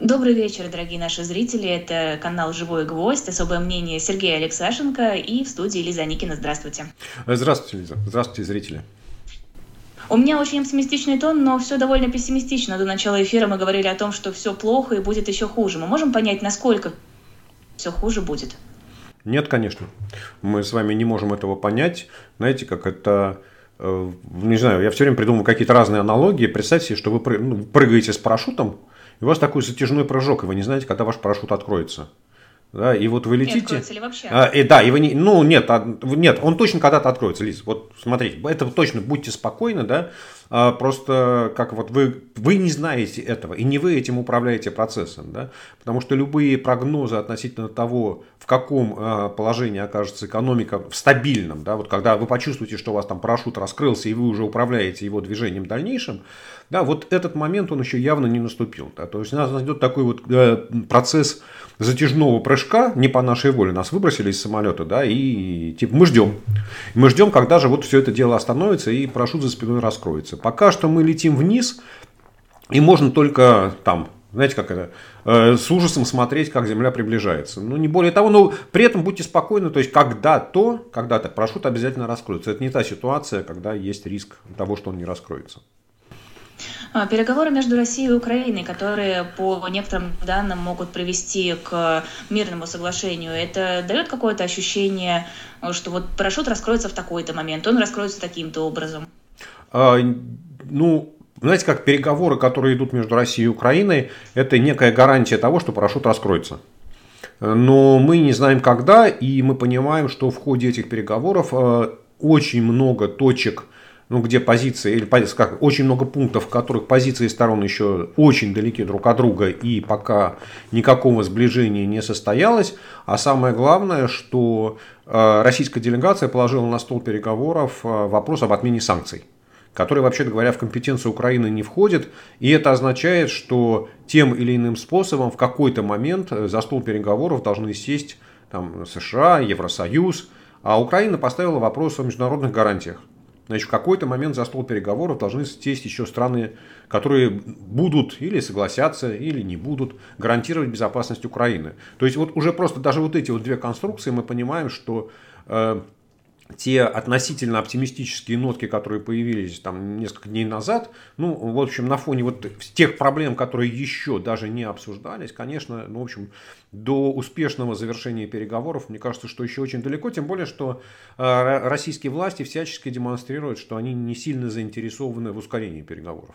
Добрый вечер, дорогие наши зрители. Это канал «Живой гвоздь», особое мнение Сергея Алексашенко и в студии Лиза Никина. Здравствуйте. Здравствуйте, Лиза. Здравствуйте, зрители. У меня очень оптимистичный тон, но все довольно пессимистично. До начала эфира мы говорили о том, что все плохо и будет еще хуже. Мы можем понять, насколько все хуже будет? Нет, конечно. Мы с вами не можем этого понять. Знаете, как это э, не знаю, я все время придумываю какие-то разные аналогии. Представьте себе, что вы ну, прыгаете с парашютом, и у вас такой затяжной прыжок, и вы не знаете, когда ваш парашют откроется. Да, и вот вы летите. Не ли вообще? А, и, да, и вы не, ну нет, а, нет, он точно когда-то откроется, Лиз. Вот смотрите, это точно будьте спокойны, да. А, просто как вот вы, вы не знаете этого, и не вы этим управляете процессом, да. Потому что любые прогнозы относительно того, в каком а, положении окажется экономика в стабильном, да, вот когда вы почувствуете, что у вас там парашют раскрылся, и вы уже управляете его движением дальнейшим, да, вот этот момент он еще явно не наступил. Да, то есть у нас идет такой вот э, процесс затяжного прыжка, не по нашей воле, нас выбросили из самолета, да, и типа мы ждем. Мы ждем, когда же вот все это дело остановится и парашют за спиной раскроется. Пока что мы летим вниз, и можно только там, знаете, как это, э, с ужасом смотреть, как Земля приближается. Ну, не более того, но при этом будьте спокойны, то есть когда-то, когда-то парашют обязательно раскроется. Это не та ситуация, когда есть риск того, что он не раскроется. А, переговоры между Россией и Украиной, которые по некоторым данным могут привести к мирному соглашению, это дает какое-то ощущение, что вот парашют раскроется в такой-то момент, он раскроется таким-то образом? А, ну, знаете, как переговоры, которые идут между Россией и Украиной, это некая гарантия того, что парашют раскроется. Но мы не знаем когда, и мы понимаем, что в ходе этих переговоров э, очень много точек ну, где позиции, или как, очень много пунктов, в которых позиции сторон еще очень далеки друг от друга, и пока никакого сближения не состоялось. А самое главное, что э, российская делегация положила на стол переговоров э, вопрос об отмене санкций который, вообще говоря, в компетенцию Украины не входит. И это означает, что тем или иным способом в какой-то момент э, за стол переговоров должны сесть там, США, Евросоюз. А Украина поставила вопрос о международных гарантиях. Значит, в какой-то момент за стол переговоров должны сесть еще страны, которые будут или согласятся, или не будут гарантировать безопасность Украины. То есть вот уже просто даже вот эти вот две конструкции мы понимаем, что э, те относительно оптимистические нотки, которые появились там несколько дней назад, ну, в общем, на фоне вот тех проблем, которые еще даже не обсуждались, конечно, ну, в общем, до успешного завершения переговоров, мне кажется, что еще очень далеко, тем более, что э, российские власти всячески демонстрируют, что они не сильно заинтересованы в ускорении переговоров.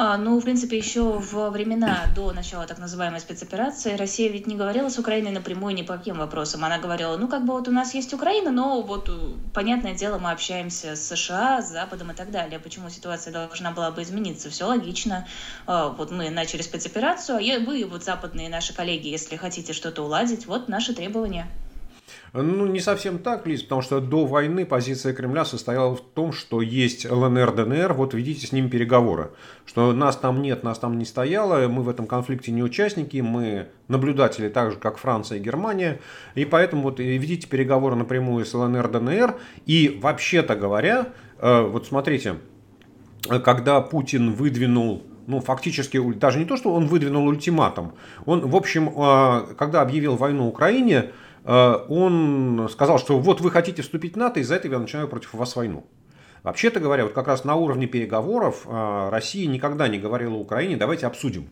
А, ну, в принципе, еще во времена до начала так называемой спецоперации Россия ведь не говорила с Украиной напрямую ни по каким вопросам. Она говорила, ну, как бы вот у нас есть Украина, но вот, э, понятное дело, мы общаемся с США, с Западом и так далее. Почему ситуация должна была бы измениться? Все логично. А, вот мы начали спецоперацию, а вы, вот западные наши коллеги, если хотите что-то уладить, вот наши требования. Ну, не совсем так, Лиз, потому что до войны позиция Кремля состояла в том, что есть ЛНР, ДНР, вот ведите с ними переговоры. Что нас там нет, нас там не стояло, мы в этом конфликте не участники, мы наблюдатели так же, как Франция и Германия, и поэтому вот ведите переговоры напрямую с ЛНР, ДНР, и вообще-то говоря, э, вот смотрите, когда Путин выдвинул ну, фактически, даже не то, что он выдвинул ультиматум, он, в общем, э, когда объявил войну Украине, он сказал, что вот вы хотите вступить в НАТО, из-за этого я начинаю против вас войну. Вообще-то говоря, вот как раз на уровне переговоров э, Россия никогда не говорила Украине, давайте обсудим.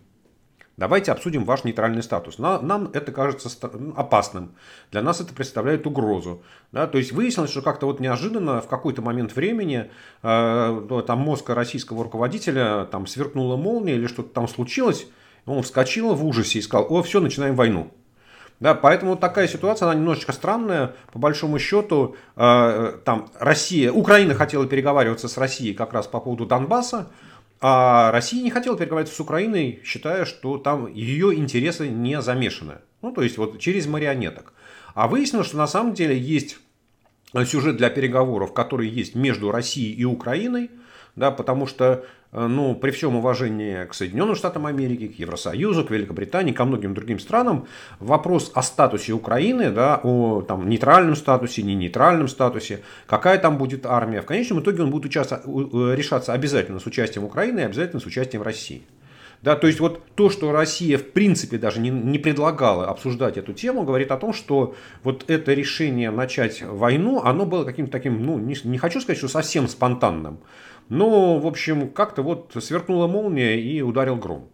Давайте обсудим ваш нейтральный статус. Нам это кажется опасным. Для нас это представляет угрозу. Да? То есть выяснилось, что как-то вот неожиданно в какой-то момент времени э, там мозга российского руководителя там сверкнула молния или что-то там случилось. Он вскочил в ужасе и сказал, о, все, начинаем войну. Да, поэтому такая ситуация, она немножечко странная. По большому счету, э, там Россия, Украина хотела переговариваться с Россией как раз по поводу Донбасса, а Россия не хотела переговариваться с Украиной, считая, что там ее интересы не замешаны. Ну, то есть, вот через марионеток. А выяснилось, что на самом деле есть сюжет для переговоров, который есть между Россией и Украиной, да, потому что Э, ну, при всем уважении к Соединенным Штатам Америки, к Евросоюзу, к Великобритании, ко многим другим странам, вопрос о статусе Украины, да, о там, нейтральном статусе, не нейтральном статусе, какая там будет армия, в конечном итоге он будет участвовать, э, решаться обязательно с участием Украины и обязательно с участием России. Да, то есть вот то, что Россия в принципе даже не, не предлагала обсуждать эту тему, говорит о том, что вот это решение начать войну, оно было каким-то таким, ну, не, не хочу сказать, что совсем спонтанным, но, в общем, как-то вот сверкнула молния и ударил гром.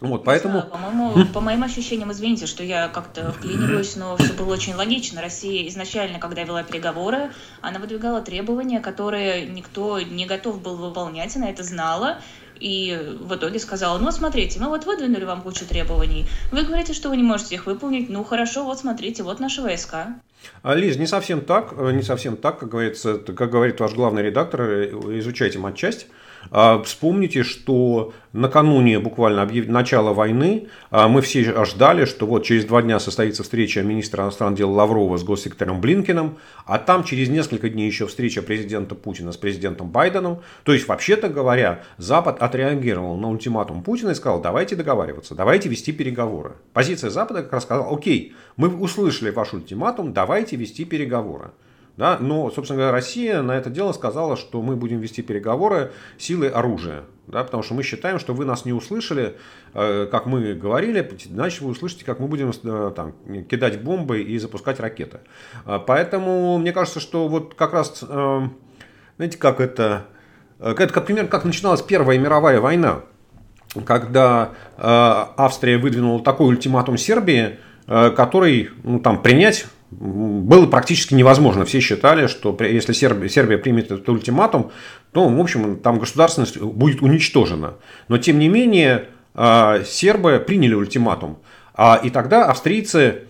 Вот, поэтому... по-моему, по моим ощущениям, извините, что я как-то вклиниваюсь, но все было очень логично. Россия изначально, когда вела переговоры, она выдвигала требования, которые никто не готов был выполнять, она это знала. И в итоге сказала, ну, смотрите, мы вот выдвинули вам кучу требований. Вы говорите, что вы не можете их выполнить. Ну, хорошо, вот смотрите, вот наши войска. А, Лиз, не совсем так, не совсем так, как говорится, как говорит ваш главный редактор, изучайте матчасть. А, вспомните, что накануне буквально объяв... начала войны а, мы все ждали, что вот через два дня состоится встреча министра иностранных дел Лаврова с госсекретарем Блинкиным, а там через несколько дней еще встреча президента Путина с президентом Байденом. То есть, вообще-то говоря, Запад отреагировал на ультиматум Путина и сказал, давайте договариваться, давайте вести переговоры. Позиция Запада как раз сказала, окей, мы услышали ваш ультиматум, давайте вести переговоры. Да? Но, собственно говоря, Россия на это дело сказала, что мы будем вести переговоры силой оружия. Да? Потому что мы считаем, что вы нас не услышали, э, как мы говорили, значит вы услышите, как мы будем э, там, кидать бомбы и запускать ракеты. А, поэтому мне кажется, что вот как раз, э, знаете, как это, это, как, пример, как начиналась Первая мировая война, когда Австрия выдвинула такой ультиматум Сербии, который ну, там, принять было практически невозможно. Все считали, что если Сербия, Сербия примет этот ультиматум, то, в общем, там государственность будет уничтожена. Но, тем не менее, а, сербы приняли ультиматум. А, и тогда австрийцы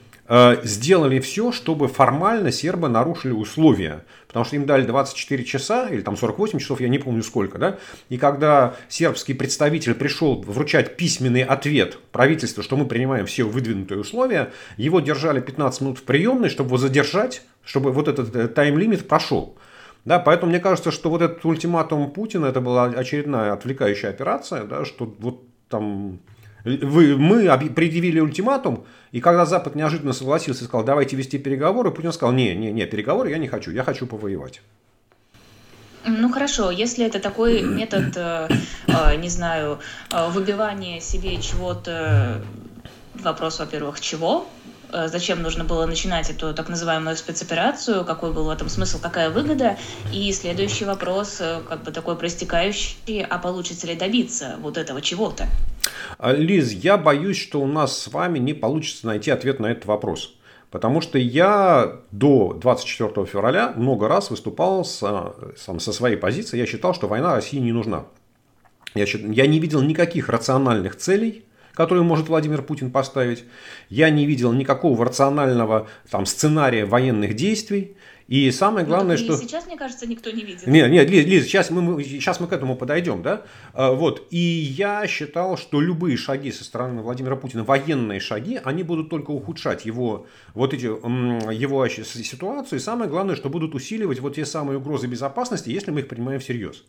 сделали все, чтобы формально сербы нарушили условия. Потому что им дали 24 часа, или там 48 часов, я не помню сколько. Да? И когда сербский представитель пришел вручать письменный ответ правительству, что мы принимаем все выдвинутые условия, его держали 15 минут в приемной, чтобы его задержать, чтобы вот этот э, тайм-лимит прошел. Да, поэтому мне кажется, что вот этот ультиматум Путина, это была очередная отвлекающая операция, да, что вот там вы, мы предъявили ультиматум, и когда Запад неожиданно согласился и сказал, давайте вести переговоры, Путин сказал, не, не, не, переговоры я не хочу, я хочу повоевать. Ну хорошо, если это такой метод, э, э, не знаю, э, выбивания себе чего-то, вопрос, во-первых, чего, Э, зачем нужно было начинать эту так называемую спецоперацию, какой был в этом смысл, какая выгода. И следующий вопрос, э, как бы такой простекающий, а получится ли добиться вот этого чего-то? А, Лиз, я боюсь, что у нас с вами не получится найти ответ на этот вопрос. Потому что я до 24 февраля много раз выступал с, сам, со своей позиции. Я считал, что война России не нужна. Я, я не видел никаких рациональных целей которую может Владимир Путин поставить. Я не видел никакого рационального там, сценария военных действий. И самое ну, главное, ну, что... сейчас, мне кажется, никто не видит. Нет, нет, Лиз, Лиз сейчас, мы, сейчас мы к этому подойдем, да? А, вот. И я считал, что любые шаги со стороны Владимира Путина, военные шаги, они будут только ухудшать его, вот эти, его ситуацию. И самое главное, что будут усиливать вот те самые угрозы безопасности, если мы их принимаем всерьез.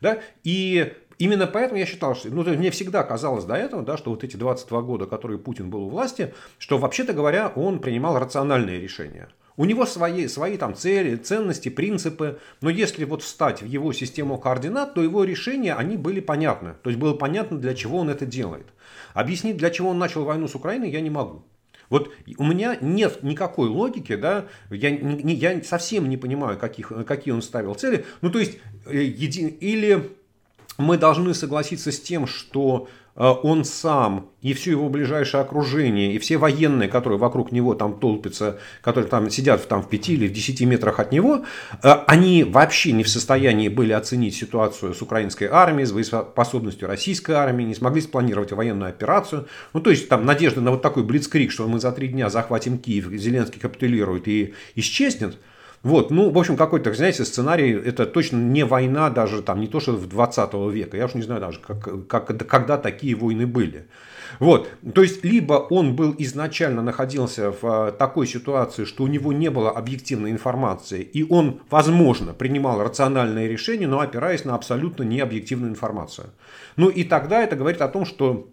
Да? И именно поэтому я считал, что ну, мне всегда казалось до этого, да, что вот эти 22 года, которые Путин был у власти, что вообще-то говоря, он принимал рациональные решения. У него свои, свои там цели, ценности, принципы, но если вот встать в его систему координат, то его решения, они были понятны. То есть было понятно, для чего он это делает. Объяснить, для чего он начал войну с Украиной, я не могу. Вот у меня нет никакой логики, да, я, не, я совсем не понимаю, каких, какие он ставил цели. Ну, то есть, э, еди, или мы должны согласиться с тем, что он сам и все его ближайшее окружение, и все военные, которые вокруг него там толпятся, которые там сидят там, в 5 или в 10 метрах от него, э, они вообще не в состоянии были оценить ситуацию с украинской армией, с боеспособностью российской армии, не смогли спланировать военную операцию. Ну, то есть, там надежда на вот такой блицкрик, что мы за три дня захватим Киев, Зеленский капитулирует и исчезнет – вот, ну, в общем, какой-то, знаете, сценарий, это точно не война даже, там, не то, что в 20 века, я уж не знаю даже, как, как, когда такие войны были. Вот, то есть, либо он был изначально находился в а, такой ситуации, что у него не было объективной информации, и он, возможно, принимал рациональные решения, но опираясь на абсолютно необъективную информацию. Ну, и тогда это говорит о том, что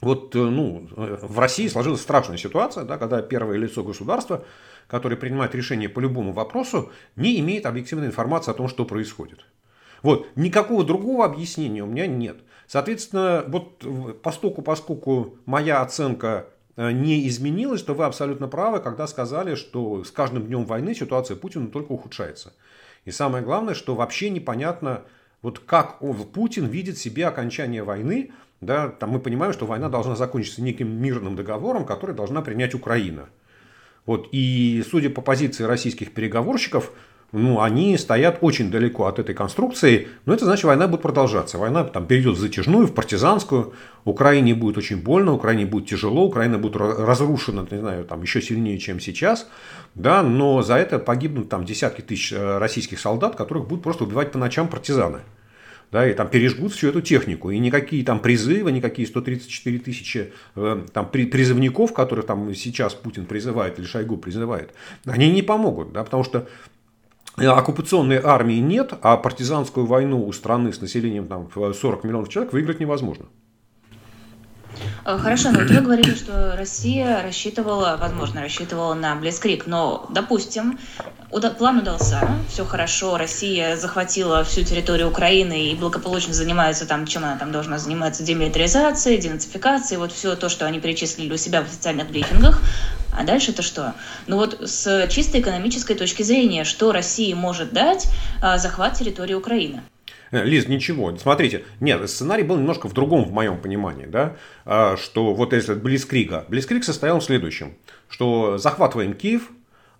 вот, э, ну, в России сложилась страшная ситуация, да, когда первое лицо государства который принимает решение по любому вопросу, не имеет объективной информации о том, что происходит. Вот, никакого другого объяснения у меня нет. Соответственно, вот поскольку, поскольку моя оценка э, не изменилась, то вы абсолютно правы, когда сказали, что с каждым днем войны ситуация Путина только ухудшается. И самое главное, что вообще непонятно, вот как Путин видит себе окончание войны. Да, там мы понимаем, что война должна закончиться неким мирным договором, который должна принять Украина. Вот, и судя по позиции российских переговорщиков, ну, они стоят очень далеко от этой конструкции, но это значит, война будет продолжаться. Война там перейдет в затяжную, в партизанскую. Украине будет очень больно, Украине будет тяжело, Украина будет разрушена, не знаю, там еще сильнее, чем сейчас. Да, но за это погибнут там десятки тысяч э, российских солдат, которых будут просто убивать по ночам партизаны да, и там пережгут всю эту технику. И никакие там призывы, никакие 134 тысячи э, там, призывников, которых там сейчас Путин призывает или Шойгу призывает, они не помогут, да, потому что э, оккупационной армии нет, а партизанскую войну у страны с населением там, в 40 миллионов человек выиграть невозможно. Э, хорошо, но вот вы говорили, что Россия рассчитывала, возможно, рассчитывала на Блицкрик, но, допустим, план удался, все хорошо, Россия захватила всю территорию Украины и благополучно занимается там, чем она там должна заниматься, демилитаризацией, денацификацией, вот все то, что они перечислили у себя в официальных брифингах. А дальше-то что? Ну вот с чисто экономической точки зрения, что России может дать а, захват территории Украины? Э, Лиз, ничего. Смотрите, нет, сценарий был немножко в другом, в моем понимании, да, а, что вот если Блицкрига. Блицкриг состоял в следующем, что захватываем Киев,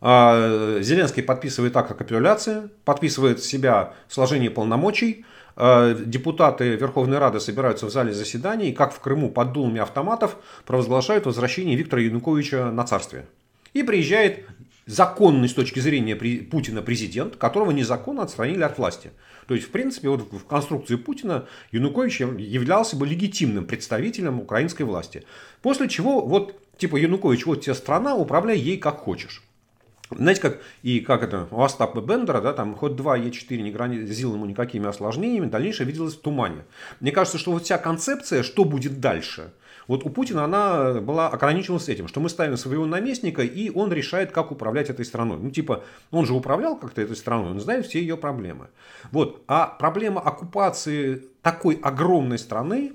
а, Зеленский подписывает акт о капитуляции, подписывает себя сложение полномочий, а, депутаты Верховной Рады собираются в зале заседаний, как в Крыму под дулами автоматов провозглашают возвращение Виктора Януковича на царствие. И приезжает законный с точки зрения Путина президент, которого незаконно отстранили от власти. То есть, в принципе, вот в конструкции Путина Янукович являлся бы легитимным представителем украинской власти. После чего, вот, типа, Янукович, вот тебе страна, управляй ей как хочешь. Знаете, как и как это у Остапа Бендера, да, там ход 2 Е4 не грозил ему никакими осложнениями, дальнейшее виделось в тумане. Мне кажется, что вот вся концепция, что будет дальше, вот у Путина она была ограничена этим, что мы ставим своего наместника, и он решает, как управлять этой страной. Ну, типа, он же управлял как-то этой страной, он знает все ее проблемы. Вот. А проблема оккупации такой огромной страны,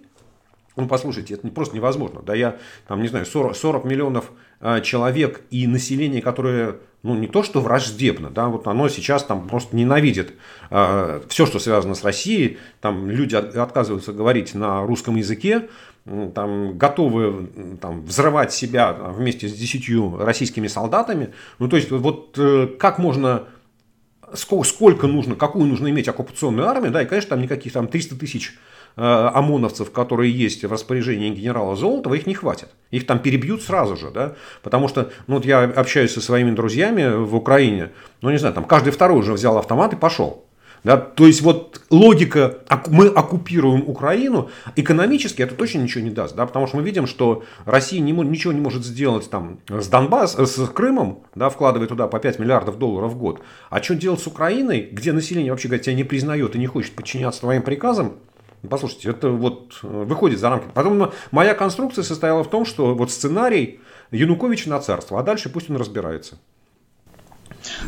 ну, послушайте, это просто невозможно. Да, я, там, не знаю, 40, 40 миллионов э, человек и население, которое, ну, не то что враждебно, да, вот оно сейчас там просто ненавидит э, все, что связано с Россией. Там люди отказываются говорить на русском языке, там, готовы там, взрывать себя вместе с десятью российскими солдатами. Ну, то есть, вот э, как можно, сколько нужно, какую нужно иметь оккупационную армию, да, и, конечно, там никаких там 300 тысяч ОМОНовцев, которые есть в распоряжении генерала Золотова, их не хватит. Их там перебьют сразу же, да, потому что, ну, вот я общаюсь со своими друзьями в Украине, ну, не знаю, там каждый второй уже взял автомат и пошел. Да? То есть вот логика, мы оккупируем Украину, экономически это точно ничего не даст, да? потому что мы видим, что Россия не, ничего не может сделать там, с Донбасс, с Крымом, да, вкладывая туда по 5 миллиардов долларов в год. А что делать с Украиной, где население вообще говоря, тебя не признает и не хочет подчиняться твоим приказам, Послушайте, это вот э, выходит за рамки. Потом моя конструкция состояла в том, что вот сценарий Янукович на царство, а дальше пусть он разбирается.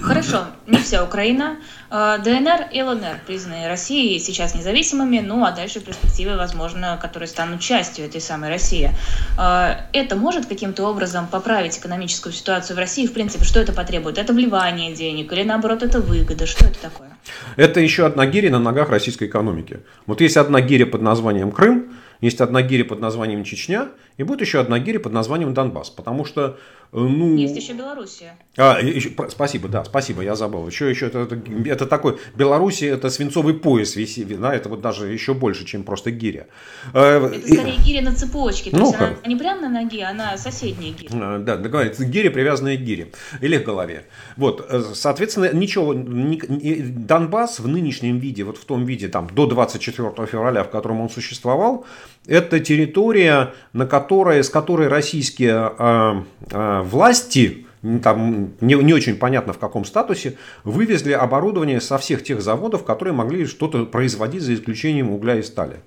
Хорошо, не вся Украина. А, ДНР и ЛНР признаны Россией сейчас независимыми, ну а дальше в перспективе, возможно, которые станут частью этой самой России. А, это может каким-то образом поправить экономическую ситуацию в России? В принципе, что это потребует? Это вливание денег или наоборот это выгода? Что это такое? Это еще одна гиря на ногах российской экономики. Вот есть одна гиря под названием Крым, есть одна гиря под названием Чечня, и будет еще одна гиря под названием Донбасс. Потому что Э, ну... Есть еще Белоруссия. А, еще, спасибо, да, спасибо, я забыл. Еще, еще это, это, это такой, Белоруссия это свинцовый пояс висит, да, это вот даже еще больше, чем просто гиря. Э, это скорее гиря на цепочке, то ну, есть она не прямо на ноге, а на соседней гире. А, да, договорится, гиря, привязанная к гире, или к голове. Вот, э, соответственно, ничего, Донбасс в нынешнем виде, вот в том виде, там, до 24 февраля, в котором он существовал, это территория, на которой, с которой российские э, э, власти, там не, не очень понятно в каком статусе, вывезли оборудование со всех тех заводов, которые могли что-то производить за исключением угля и стали.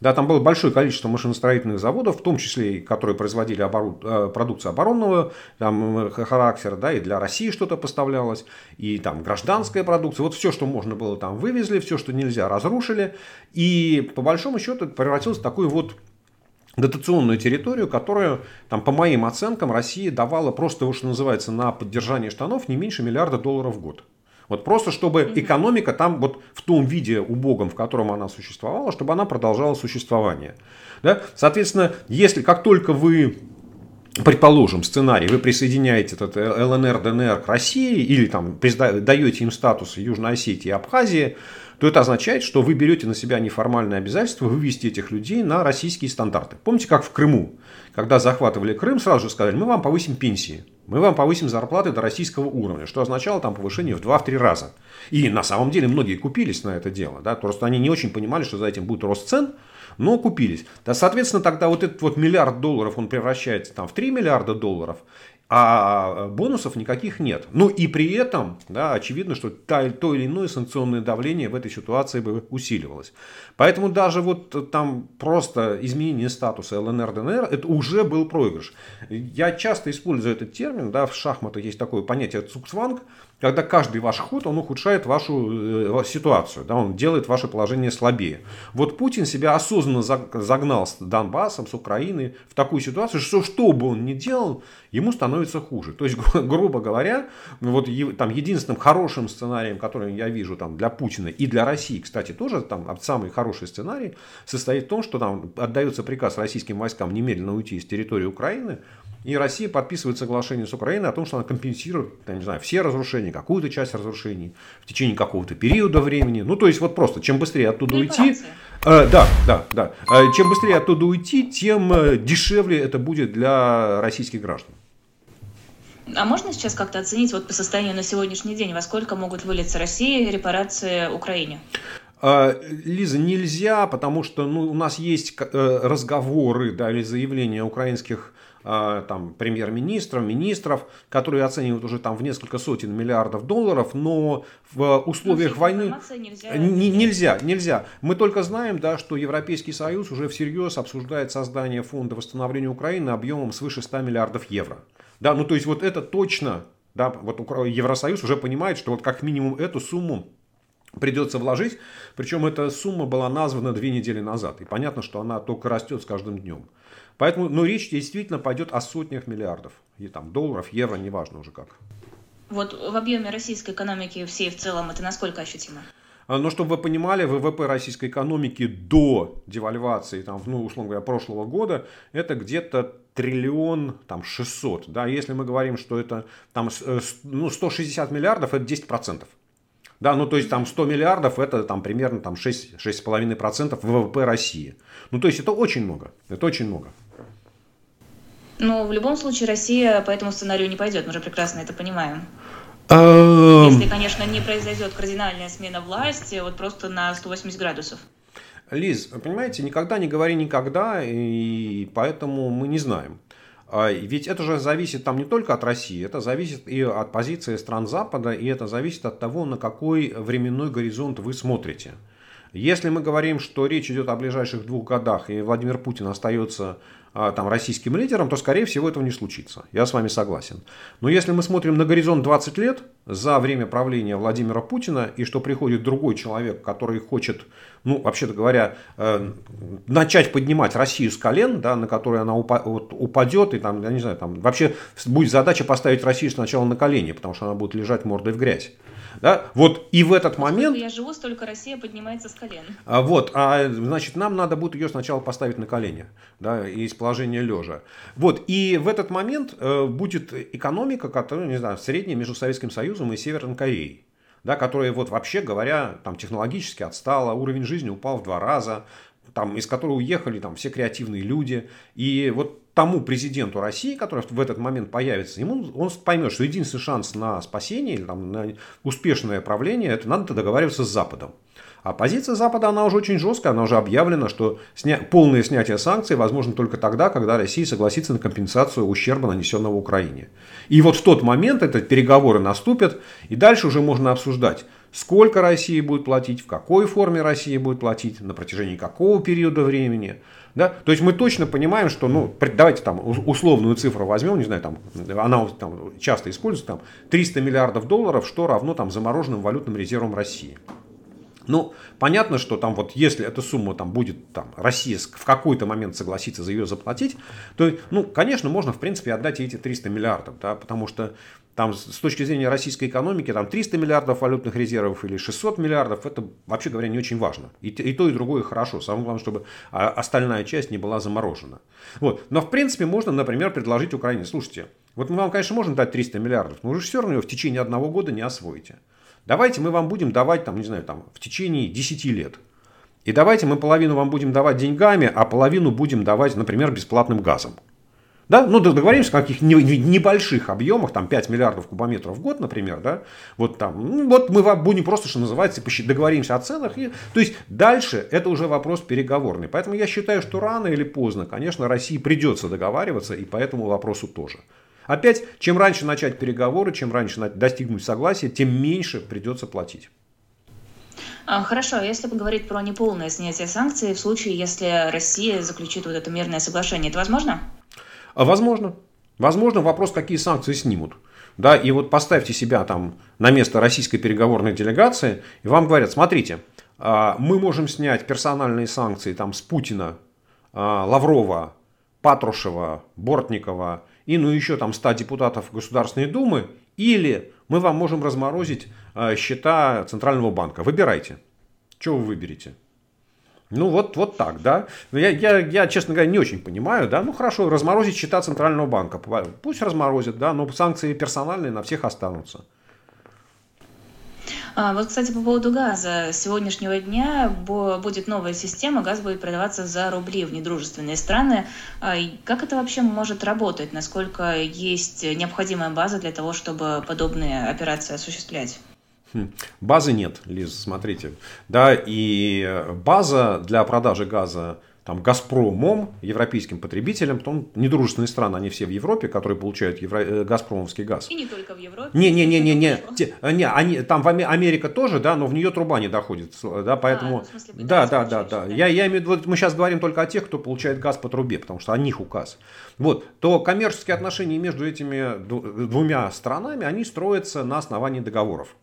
Да, там было большое количество машиностроительных заводов, в том числе, которые производили обору... Э, продукцию оборонного там, характера, да, и для России что-то поставлялось, и там гражданская продукция. Вот все, что можно было, там вывезли, все, что нельзя, разрушили. И по большому счету это превратилось в такую вот дотационную территорию, которую, там, по моим оценкам, Россия давала просто, что называется, на поддержание штанов не меньше миллиарда долларов в год. Вот просто чтобы экономика там вот в том виде убогом, в котором она существовала, чтобы она продолжала существование. Да? Соответственно, если как только вы предположим, сценарий, вы присоединяете этот ЛНР, ДНР к России или там даете им статус Южной Осетии и Абхазии, то это означает, что вы берете на себя неформальное обязательство вывести этих людей на российские стандарты. Помните, как в Крыму, когда захватывали Крым, сразу же сказали, мы вам повысим пенсии, мы вам повысим зарплаты до российского уровня, что означало там повышение в 2-3 раза. И на самом деле многие купились на это дело, да, просто они не очень понимали, что за этим будет рост цен, но купились. Да, соответственно, тогда вот этот вот миллиард долларов, он превращается там в 3 миллиарда долларов, а бонусов никаких нет. Ну и при этом, да, очевидно, что то, или иное санкционное давление в этой ситуации бы усиливалось. Поэтому даже вот там просто изменение статуса ЛНР, ДНР, это уже был проигрыш. Я часто использую этот термин, да, в шахматах есть такое понятие цуксванг, когда каждый ваш ход, он ухудшает вашу э, ситуацию, да, он делает ваше положение слабее. Вот Путин себя осознанно загнал с Донбассом, с Украиной в такую ситуацию, что что бы он ни делал, ему становится хуже. То есть, грубо говоря, вот там единственным хорошим сценарием, который я вижу там для Путина и для России, кстати, тоже там самый хороший сценарий, состоит в том, что там отдается приказ российским войскам немедленно уйти из территории Украины, и Россия подписывает соглашение с Украиной о том, что она компенсирует, я не знаю, все разрушения, какую-то часть разрушений в течение какого-то периода времени. Ну, то есть, вот просто, чем быстрее оттуда уйти, э, да, да, да, э, чем быстрее оттуда уйти, тем э, дешевле это будет для российских граждан. А можно сейчас как-то оценить вот по состоянию на сегодняшний день, во сколько могут вылиться России репарации Украине? А, Лиза, нельзя, потому что ну, у нас есть э, разговоры да, или заявления украинских там, премьер-министров, министров, которые оценивают уже там в несколько сотен миллиардов долларов, но в условиях но войны нельзя. Не, нельзя, нельзя. Мы только знаем, да, что Европейский Союз уже всерьез обсуждает создание фонда восстановления Украины объемом свыше 100 миллиардов евро. Да, ну то есть вот это точно, да, вот Евросоюз уже понимает, что вот как минимум эту сумму придется вложить. Причем эта сумма была названа две недели назад. И понятно, что она только растет с каждым днем. Поэтому ну, речь действительно пойдет о сотнях миллиардов. И там долларов, евро, неважно уже как. Вот в объеме российской экономики всей в целом это насколько ощутимо? А, но чтобы вы понимали, ВВП российской экономики до девальвации, там, ну, условно говоря, прошлого года, это где-то триллион там, 600. Да? Если мы говорим, что это там, э, ну, 160 миллиардов, это 10%. Да, ну то есть там 100 миллиардов это там примерно там 6-6,5% ВВП России. Ну то есть это очень много. Это очень много. Но в любом случае Россия по этому сценарию не пойдет, мы же прекрасно это понимаем. Эм. Если, конечно, не произойдет кардинальная смена власти, вот просто на 180 градусов. Лиз, понимаете, никогда не говори никогда, и поэтому мы не знаем. А, ведь это же зависит там не только от России, это зависит и от позиции стран Запада, и это зависит от того, на какой временной горизонт вы смотрите. Если мы говорим, что речь идет о ближайших двух годах, и Владимир Путин остается а, там, российским лидером, то, скорее всего, этого не случится. Я с вами согласен. Но если мы смотрим на горизонт 20 лет за время правления Владимира Путина, и что приходит другой человек, который хочет, ну, вообще-то говоря, э, начать поднимать Россию с колен, да, на которой она упадет, и там, я не знаю, там вообще будет задача поставить Россию сначала на колени, потому что она будет лежать мордой в грязь. Да? Вот и в этот момент... Я живу, столько Россия поднимается с колен. А, вот, а, значит, нам надо будет ее сначала поставить на колени, да, из положения лежа. Вот, и в этот момент э, будет экономика, которая, не знаю, средняя между Советским Союзом и Северной Кореей да, которая, вот, вообще говоря, там, технологически отстала, уровень жизни упал в два раза, там, из которой уехали там, все креативные люди. И вот тому президенту России, который в этот момент появится, ему, он поймет, что единственный шанс на спасение там, на успешное правление, это надо договариваться с Западом. А позиция Запада, она уже очень жесткая, она уже объявлена, что сня... полное снятие санкций возможно только тогда, когда Россия согласится на компенсацию ущерба, нанесенного Украине. И вот в тот момент эти переговоры наступят, и дальше уже можно обсуждать, сколько Россия будет платить, в какой форме Россия будет платить, на протяжении какого периода времени. Да? То есть мы точно понимаем, что, ну, давайте там условную цифру возьмем, не знаю, там, она там, часто используется, там, 300 миллиардов долларов, что равно там, замороженным валютным резервам России. Ну, понятно, что там вот если эта сумма там будет, там, Россия в какой-то момент согласится за ее заплатить, то, ну, конечно, можно, в принципе, отдать эти 300 миллиардов, да, потому что там с точки зрения российской экономики, там 300 миллиардов валютных резервов или 600 миллиардов, это, вообще говоря, не очень важно. И, и то, и другое хорошо. Самое главное, чтобы а, остальная часть не была заморожена. Вот. Но, в принципе, можно, например, предложить Украине, слушайте, вот мы вам, конечно, можем дать 300 миллиардов, но вы же все равно его в течение одного года не освоите. Давайте мы вам будем давать, там, не знаю, там, в течение 10 лет. И давайте мы половину вам будем давать деньгами, а половину будем давать, например, бесплатным газом. Да? Ну, договоримся о каких небольших объемах, там 5 миллиардов кубометров в год, например, да? Вот там, ну, вот мы будем просто, что называется, договоримся о ценах. И, то есть дальше это уже вопрос переговорный. Поэтому я считаю, что рано или поздно, конечно, России придется договариваться и по этому вопросу тоже. Опять, чем раньше начать переговоры, чем раньше достигнуть согласия, тем меньше придется платить. А, хорошо, если поговорить про неполное снятие санкций в случае, если Россия заключит вот это мирное соглашение, это возможно? А возможно. Возможно, вопрос, какие санкции снимут. Да, и вот поставьте себя там на место российской переговорной делегации, и вам говорят, смотрите, а, мы можем снять персональные санкции там с Путина, Лаврова, Патрушева, Бортникова и ну еще там 100 депутатов Государственной Думы, или мы вам можем разморозить э, счета Центрального банка. Выбирайте. Что вы выберете? Ну вот, вот так, да. Я, я, я, честно говоря, не очень понимаю, да. Ну хорошо, разморозить счета Центрального банка. Пусть разморозят, да, но санкции персональные на всех останутся. А, вот, кстати, по поводу газа. С сегодняшнего дня будет новая система, газ будет продаваться за рубли в недружественные страны. А, как это вообще может работать? Насколько есть необходимая база для того, чтобы подобные операции осуществлять? Хм. Базы нет, Лиз, смотрите. Да, и база для продажи газа там, Газпромом, европейским потребителям, потом недружественные страны, они все в Европе, которые получают евро... Э, газпромовский газ. И не только в Европе. Не-не-не-не, не, не, не, они, там в Америка тоже, да, но в нее труба не доходит, да, поэтому, а, ну, смысле, да, да, да, да, я, я имею в виду, мы сейчас говорим только о тех, кто получает газ по трубе, потому что о них указ. Вот, то коммерческие отношения между этими двумя странами, они строятся на основании договоров,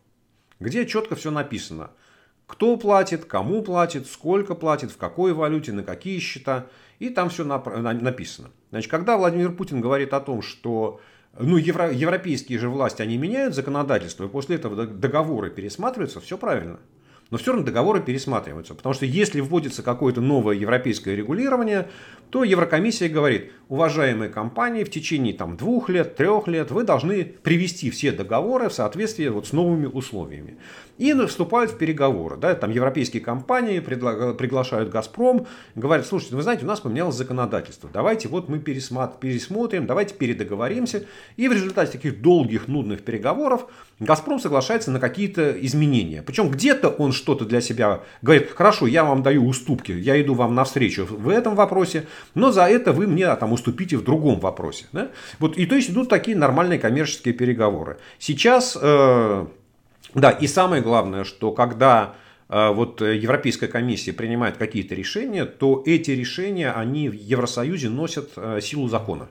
где четко все написано – кто платит, кому платит, сколько платит, в какой валюте, на какие счета. И там все написано. Значит, когда Владимир Путин говорит о том, что ну, евро, европейские же власти, они меняют законодательство, и после этого договоры пересматриваются, все правильно. Но все равно договоры пересматриваются. Потому что если вводится какое-то новое европейское регулирование, то Еврокомиссия говорит, уважаемые компании, в течение там, двух лет, трех лет вы должны привести все договоры в соответствии вот с новыми условиями. И вступают в переговоры. Да, там европейские компании приглашают «Газпром», говорят, слушайте, вы знаете, у нас поменялось законодательство, давайте вот мы пересмотрим, давайте передоговоримся. И в результате таких долгих, нудных переговоров «Газпром» соглашается на какие-то изменения. Причем где-то он что-то для себя говорит, хорошо, я вам даю уступки, я иду вам навстречу в этом вопросе, но за это вы мне там уступите в другом вопросе. Да? Вот, и то есть идут такие нормальные коммерческие переговоры. Сейчас э, да, и самое главное, что когда э, вот Европейская комиссия принимает какие-то решения, то эти решения, они в Евросоюзе носят э, силу закона.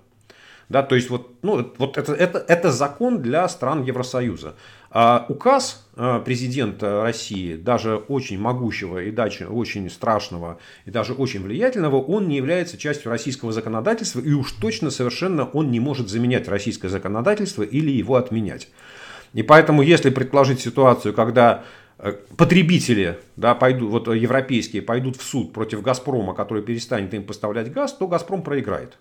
Да, то есть вот, ну, вот это, это, это закон для стран Евросоюза. А указ э, президента России, даже очень могущего и даже очень страшного и даже очень влиятельного, он не является частью российского законодательства и уж точно совершенно он не может заменять российское законодательство или его отменять. И поэтому, если предположить ситуацию, когда э, потребители, да, пойдут, вот европейские, пойдут в суд против «Газпрома», который перестанет им поставлять газ, то «Газпром» проиграет.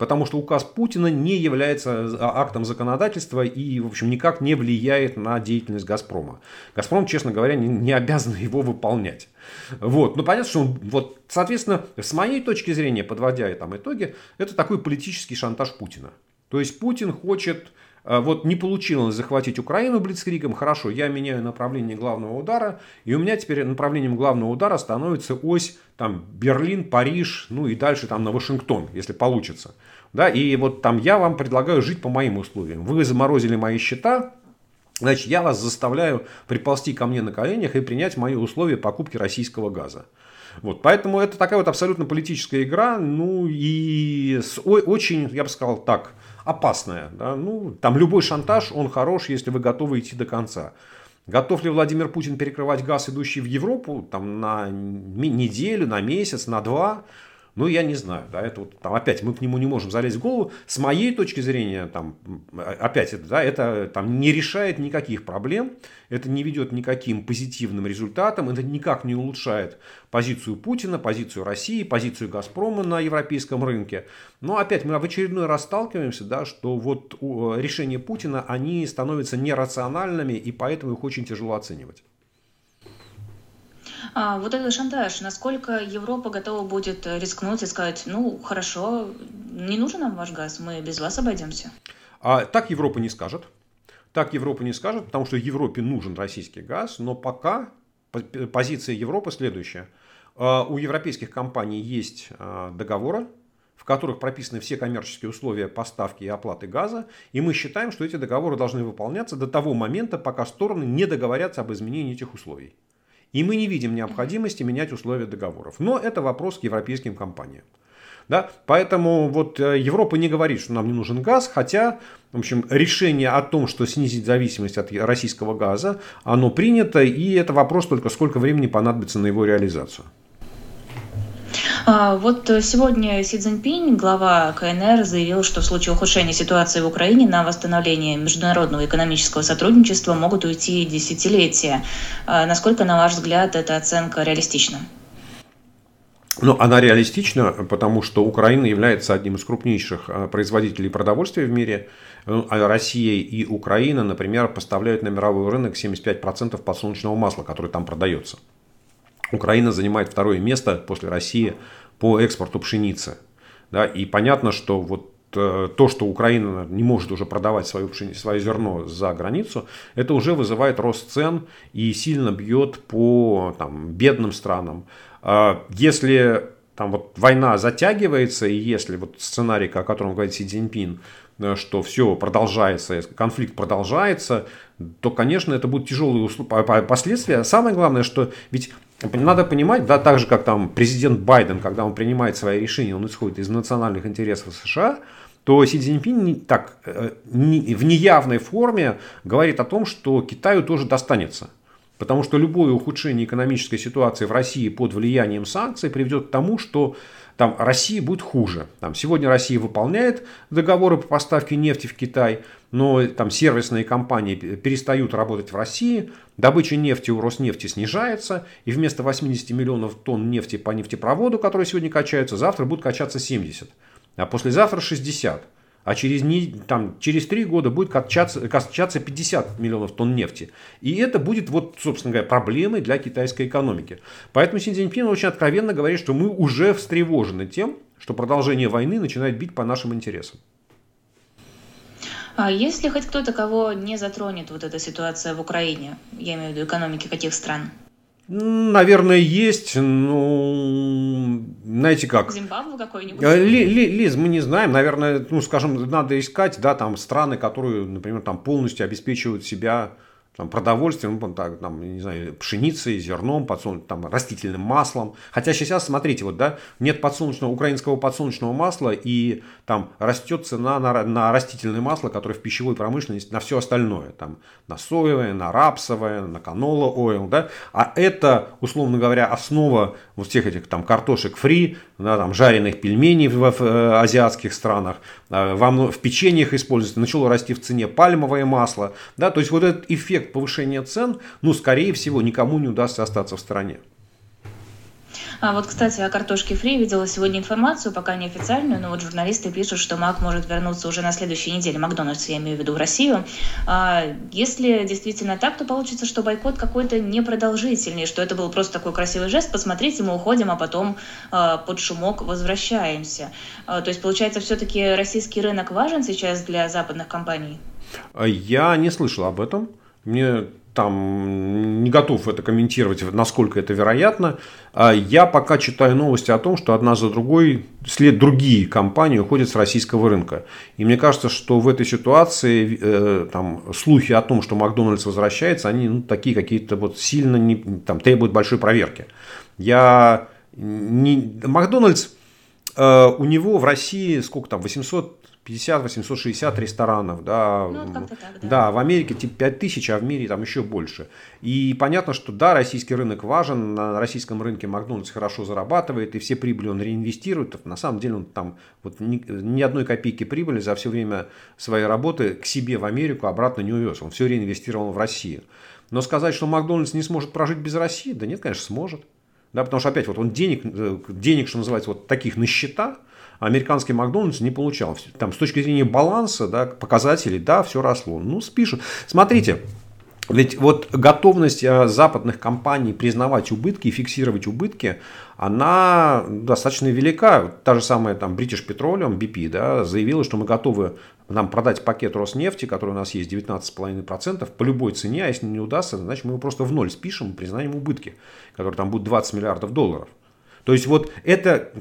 Потому что указ Путина не является а, актом законодательства и, в общем, никак не влияет на деятельность «Газпрома». «Газпром», честно говоря, не, не обязан его выполнять. Вот. Но понятно, что он, вот, соответственно, с моей точки зрения, подводя там итоги, это такой политический шантаж Путина. То есть Путин хочет вот не получилось захватить Украину блицкригом, хорошо, я меняю направление главного удара, и у меня теперь направлением главного удара становится ось там Берлин, Париж, ну и дальше там на Вашингтон, если получится. Да, и вот там я вам предлагаю жить по моим условиям. Вы заморозили мои счета, значит, я вас заставляю приползти ко мне на коленях и принять мои условия покупки российского газа. Вот, поэтому это такая вот абсолютно политическая игра, ну и с, очень, я бы сказал так, опасная. Да? Ну, там любой шантаж, он хорош, если вы готовы идти до конца. Готов ли Владимир Путин перекрывать газ, идущий в Европу, там, на неделю, на месяц, на два? Ну, я не знаю, да, это вот, там, опять, мы к нему не можем залезть в голову. С моей точки зрения, там, опять, это, да, это там, не решает никаких проблем, это не ведет никаким позитивным результатам, это никак не улучшает позицию Путина, позицию России, позицию Газпрома на европейском рынке. Но опять мы в очередной раз сталкиваемся, да, что вот решения Путина, они становятся нерациональными, и поэтому их очень тяжело оценивать. А, вот этот шантаж, насколько Европа готова будет рискнуть и сказать, ну, хорошо, не нужен нам ваш газ, мы без вас обойдемся? А, так Европа не скажет. Так Европа не скажет, потому что Европе нужен российский газ, но пока позиция Европы следующая. А, у европейских компаний есть а, договоры, в которых прописаны все коммерческие условия поставки и оплаты газа, и мы считаем, что эти договоры должны выполняться до того момента, пока стороны не договорятся об изменении этих условий. И мы не видим необходимости менять условия договоров. Но это вопрос к европейским компаниям. Да? Поэтому вот э, Европа не говорит, что нам не нужен газ, хотя в общем, решение о том, что снизить зависимость от российского газа, оно принято, и это вопрос только сколько времени понадобится на его реализацию. А, вот сегодня Си Цзиньпинь, глава КНР, заявил, что в случае ухудшения ситуации в Украине на восстановление международного экономического сотрудничества могут уйти десятилетия. А, насколько, на ваш взгляд, эта оценка реалистична? Ну, она реалистична, потому что Украина является одним из крупнейших а, производителей продовольствия в мире. Ну, Россия и Украина, например, поставляют на мировой рынок 75% подсолнечного масла, которое там продается. Украина занимает второе место после России по экспорту пшеницы. Да, и понятно, что вот э, то, что Украина не может уже продавать свое, пшени... свое зерно за границу, это уже вызывает рост цен и сильно бьет по там, бедным странам. А если там вот война затягивается, и если вот сценарий, о котором говорит Си Цзиньпин, э, что все продолжается, конфликт продолжается, то, конечно, это будут тяжелые последствия. Самое главное, что ведь надо понимать, да, так же, как там президент Байден, когда он принимает свои решения, он исходит из национальных интересов США, то Си Цзиньпин так, э, в неявной форме говорит о том, что Китаю тоже достанется. Потому что любое ухудшение экономической ситуации в России под влиянием санкций приведет к тому, что там России будет хуже. Там, сегодня Россия выполняет договоры по поставке нефти в Китай, но там сервисные компании перестают работать в России, добыча нефти у Роснефти снижается, и вместо 80 миллионов тонн нефти по нефтепроводу, которые сегодня качаются, завтра будут качаться 70, а послезавтра 60. А через, там, через 3 года будет качаться, качаться 50 миллионов тонн нефти. И это будет, вот, собственно говоря, проблемой для китайской экономики. Поэтому Си Цзиньпин очень откровенно говорит, что мы уже встревожены тем, что продолжение войны начинает бить по нашим интересам. А есть ли хоть кто-то, кого не затронет вот эта ситуация в Украине? Я имею в виду экономики каких стран? Наверное, есть, ну, знаете как. Зимбабве какой-нибудь? Ли, ли, Лиз, мы не знаем, наверное, ну, скажем, надо искать, да, там страны, которые, например, там полностью обеспечивают себя там, продовольствием, ну, так, там, не знаю, пшеницей, зерном, подсолнуч... там, растительным маслом. Хотя сейчас, смотрите, вот, да, нет подсолнечного, украинского подсолнечного масла, и там растет цена на, на растительное масло, которое в пищевой промышленности, на все остальное. Там, на соевое, на рапсовое, на канола ойл, да. А это, условно говоря, основа вот всех этих там картошек фри, да, там, жареных пельменей в, в, в э, азиатских странах, э, в, в печеньях используется, начало расти в цене пальмовое масло, да, то есть вот этот эффект повышения цен, ну, скорее всего, никому не удастся остаться в стороне. А вот, кстати, о картошке фри видела сегодня информацию, пока не официальную, но вот журналисты пишут, что Мак может вернуться уже на следующей неделе, Макдональдс, я имею в виду, в Россию. А если действительно так, то получится, что бойкот какой-то непродолжительный, что это был просто такой красивый жест, посмотрите, мы уходим, а потом а, под шумок возвращаемся. А, то есть, получается, все-таки российский рынок важен сейчас для западных компаний? Я не слышал об этом. Мне там не готов это комментировать, насколько это вероятно. А я пока читаю новости о том, что одна за другой след другие компании уходят с российского рынка. И мне кажется, что в этой ситуации э, там, слухи о том, что Макдональдс возвращается, они ну, такие какие-то вот сильно не, там, требуют большой проверки. Я не... Макдональдс, э, у него в России сколько там, 800 850-860 ресторанов, да, ну, так, да. да, в Америке типа 5000, а в мире там еще больше. И понятно, что да, российский рынок важен, на российском рынке Макдональдс хорошо зарабатывает, и все прибыли он реинвестирует. На самом деле он там вот ни, ни одной копейки прибыли за все время своей работы к себе в Америку обратно не увез. Он все реинвестировал в Россию. Но сказать, что Макдональдс не сможет прожить без России, да нет, конечно, сможет. Да, потому что опять вот он денег, э, денег, что называется, вот таких на счета, американский Макдональдс не получал. Там с точки зрения баланса, да, показателей, да, все росло. Ну, спишут. Смотрите, ведь вот готовность э, западных компаний признавать убытки и фиксировать убытки, она достаточно велика. Та же самая там British Petroleum, BP, да, заявила, что мы готовы нам продать пакет Роснефти, который у нас есть 19,5% по любой цене, а если не удастся, значит мы его просто в ноль спишем и признаем убытки, которые там будут 20 миллиардов долларов. То есть вот это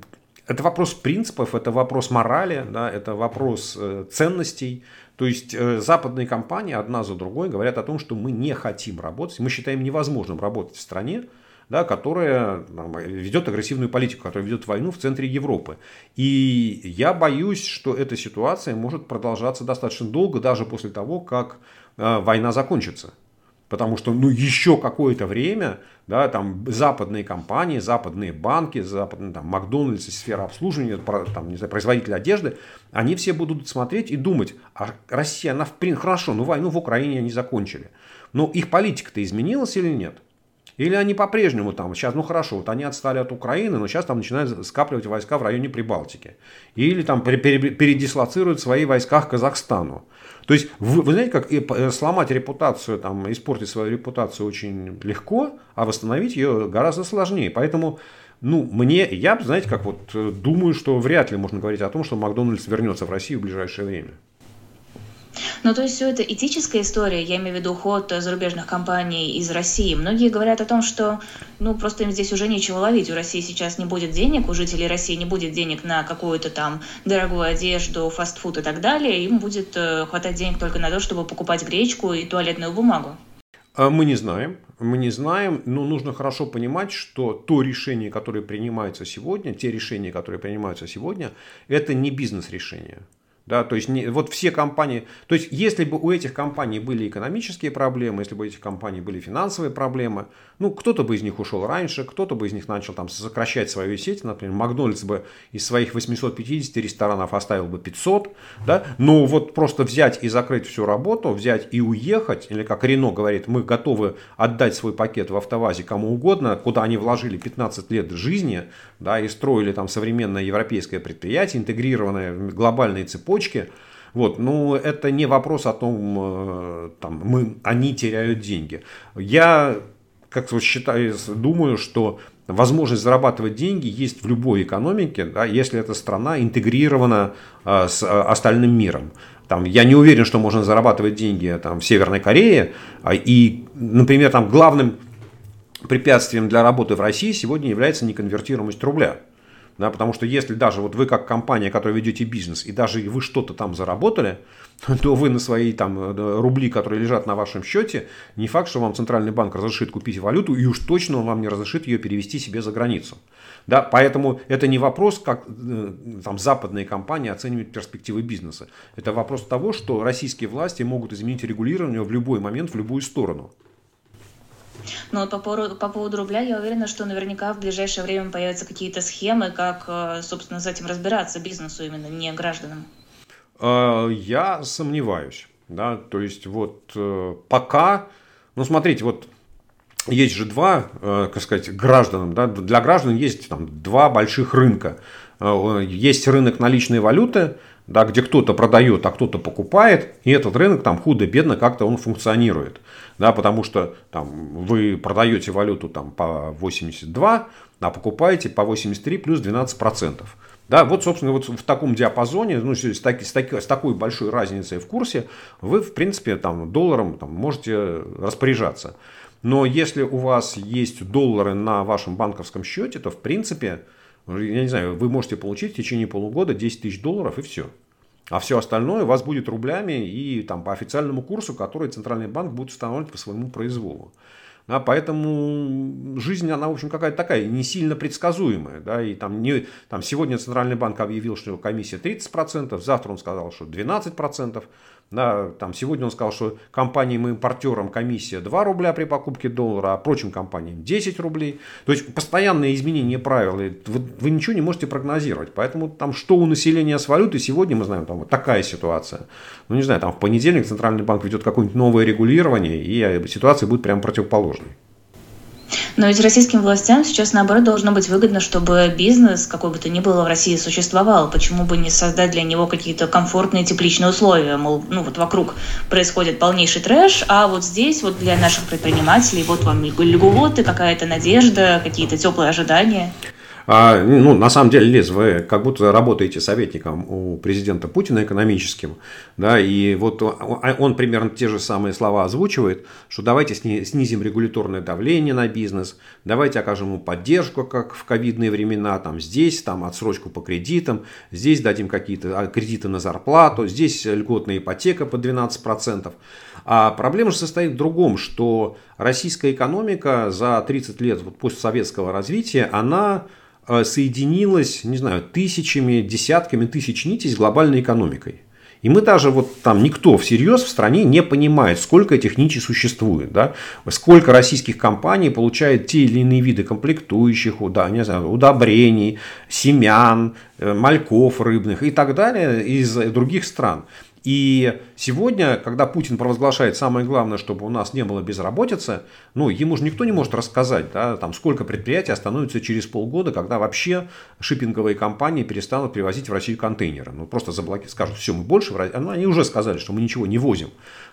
это вопрос принципов, это вопрос морали, да, это вопрос э, ценностей. То есть э, западные компании одна за другой говорят о том, что мы не хотим работать, мы считаем невозможным работать в стране, да, которая там, ведет агрессивную политику, которая ведет войну в центре Европы. И я боюсь, что эта ситуация может продолжаться достаточно долго, даже после того, как э, война закончится. Потому что ну, еще какое-то время да, там, западные компании, западные банки, западные, там, Макдональдс, сфера обслуживания, там, не знаю, производители одежды, они все будут смотреть и думать, а Россия, она в принципе, хорошо, ну войну в Украине они закончили. Но их политика-то изменилась или нет? Или они по-прежнему там, сейчас, ну хорошо, вот они отстали от Украины, но сейчас там начинают скапливать войска в районе Прибалтики. Или там передислоцируют свои войска к Казахстану. То есть, вы, вы знаете, как э, сломать репутацию, там, испортить свою репутацию очень легко, а восстановить ее гораздо сложнее. Поэтому, ну, мне, я, знаете, как вот э, думаю, что вряд ли можно говорить о том, что Макдональдс вернется в Россию в ближайшее время. Ну, то есть все это этическая история, я имею в виду уход зарубежных компаний из России. Многие говорят о том, что ну просто им здесь уже нечего ловить. У России сейчас не будет денег, у жителей России не будет денег на какую-то там дорогую одежду, фастфуд и так далее. Им будет э, хватать денег только на то, чтобы покупать гречку и туалетную бумагу. А мы не знаем. Мы не знаем, но нужно хорошо понимать, что то решение, которое принимается сегодня, те решения, которые принимаются сегодня, это не бизнес-решение. Да, то есть не, вот все компании, то есть если бы у этих компаний были экономические проблемы, если бы у этих компаний были финансовые проблемы, ну кто-то бы из них ушел раньше, кто-то бы из них начал там сокращать свою сеть, например, Макдональдс бы из своих 850 ресторанов оставил бы 500, да, но вот просто взять и закрыть всю работу, взять и уехать, или как Рено говорит, мы готовы отдать свой пакет в автовазе кому угодно, куда они вложили 15 лет жизни, да, и строили там современное европейское предприятие, интегрированное в глобальные цепочки. Вот, ну, это не вопрос о том, э, там, мы, они теряют деньги. Я, как считаю, думаю, что возможность зарабатывать деньги есть в любой экономике, да, если эта страна интегрирована а, с а, остальным миром. Там, я не уверен, что можно зарабатывать деньги там, в Северной Корее. И, например, там, главным препятствием для работы в России сегодня является неконвертируемость рубля. Да, потому что если даже вот вы как компания, которая ведете бизнес, и даже вы что-то там заработали, то вы на свои там э, рубли, которые лежат на вашем счете, не факт, что вам центральный банк разрешит купить валюту, и уж точно он вам не разрешит ее перевести себе за границу. Да, поэтому это не вопрос, как э, там, западные компании оценивают перспективы бизнеса. Это вопрос того, что российские власти могут изменить регулирование в любой момент, в любую сторону. Но по поводу, по поводу рубля я уверена, что наверняка в ближайшее время появятся какие-то схемы, как, э, собственно, с этим разбираться бизнесу именно, не гражданам. А, я сомневаюсь. Да? То есть вот э, пока, ну смотрите, вот есть же два, э, как сказать, гражданам, да, для граждан есть там два больших рынка. Есть рынок наличной валюты, да, где кто-то продает, а кто-то покупает, и этот рынок там худо-бедно как-то он функционирует. Да, потому что там, вы продаете валюту там, по 82, а покупаете по 83 плюс 12%. Да, вот, собственно, вот в таком диапазоне, ну, с, таки, с, таки, с такой большой разницей в курсе, вы, в принципе, там, долларом там, можете распоряжаться. Но если у вас есть доллары на вашем банковском счете, то, в принципе, я не знаю, вы можете получить в течение полугода 10 тысяч долларов и все. А все остальное у вас будет рублями и там, по официальному курсу, который Центральный банк будет устанавливать по своему произволу. Да, поэтому жизнь, она, в общем, какая-то такая, не сильно предсказуемая. Да, и там, не, там сегодня Центральный банк объявил, что комиссия 30%, завтра он сказал, что 12%. Да, там сегодня он сказал, что компаниям-импортерам комиссия 2 рубля при покупке доллара, а прочим компаниям 10 рублей. То есть постоянное изменение правил. Вы, вы ничего не можете прогнозировать. Поэтому там что у населения с валютой сегодня мы знаем, там вот такая ситуация. Ну не знаю, там в понедельник Центральный банк ведет какое-нибудь новое регулирование, и ситуация будет прямо противоположной. Но ведь российским властям сейчас, наоборот, должно быть выгодно, чтобы бизнес, какой бы то ни было, в России существовал. Почему бы не создать для него какие-то комфортные тепличные условия? Мол, ну вот вокруг происходит полнейший трэш, а вот здесь вот для наших предпринимателей вот вам льготы, какая-то надежда, какие-то теплые ожидания. А, ну, на самом деле, Лиз, вы как будто работаете советником у президента Путина экономическим, да, и вот он примерно те же самые слова озвучивает, что давайте снизим регуляторное давление на бизнес, давайте окажем ему поддержку, как в ковидные времена, там здесь, там отсрочку по кредитам, здесь дадим какие-то а, кредиты на зарплату, здесь льготная ипотека по 12%. А проблема же состоит в другом, что российская экономика за 30 лет вот, постсоветского развития, она Э, соединилась, не знаю, тысячами, десятками тысяч нитей с глобальной экономикой. И мы даже вот там никто всерьез в стране не понимает, сколько этих нитей существует, да? сколько российских компаний получает те или иные виды комплектующих, да, не знаю, удобрений, семян, э, мальков рыбных и так далее из других стран. И сегодня, когда Путин провозглашает самое главное, чтобы у нас не было безработицы, ну, ему же никто не может рассказать, да, там, сколько предприятий остановится через полгода, когда вообще шиппинговые компании перестанут привозить в Россию контейнеры. Ну, просто заблокируют, скажут, все, мы больше, ну, они уже сказали, что мы ничего не возим.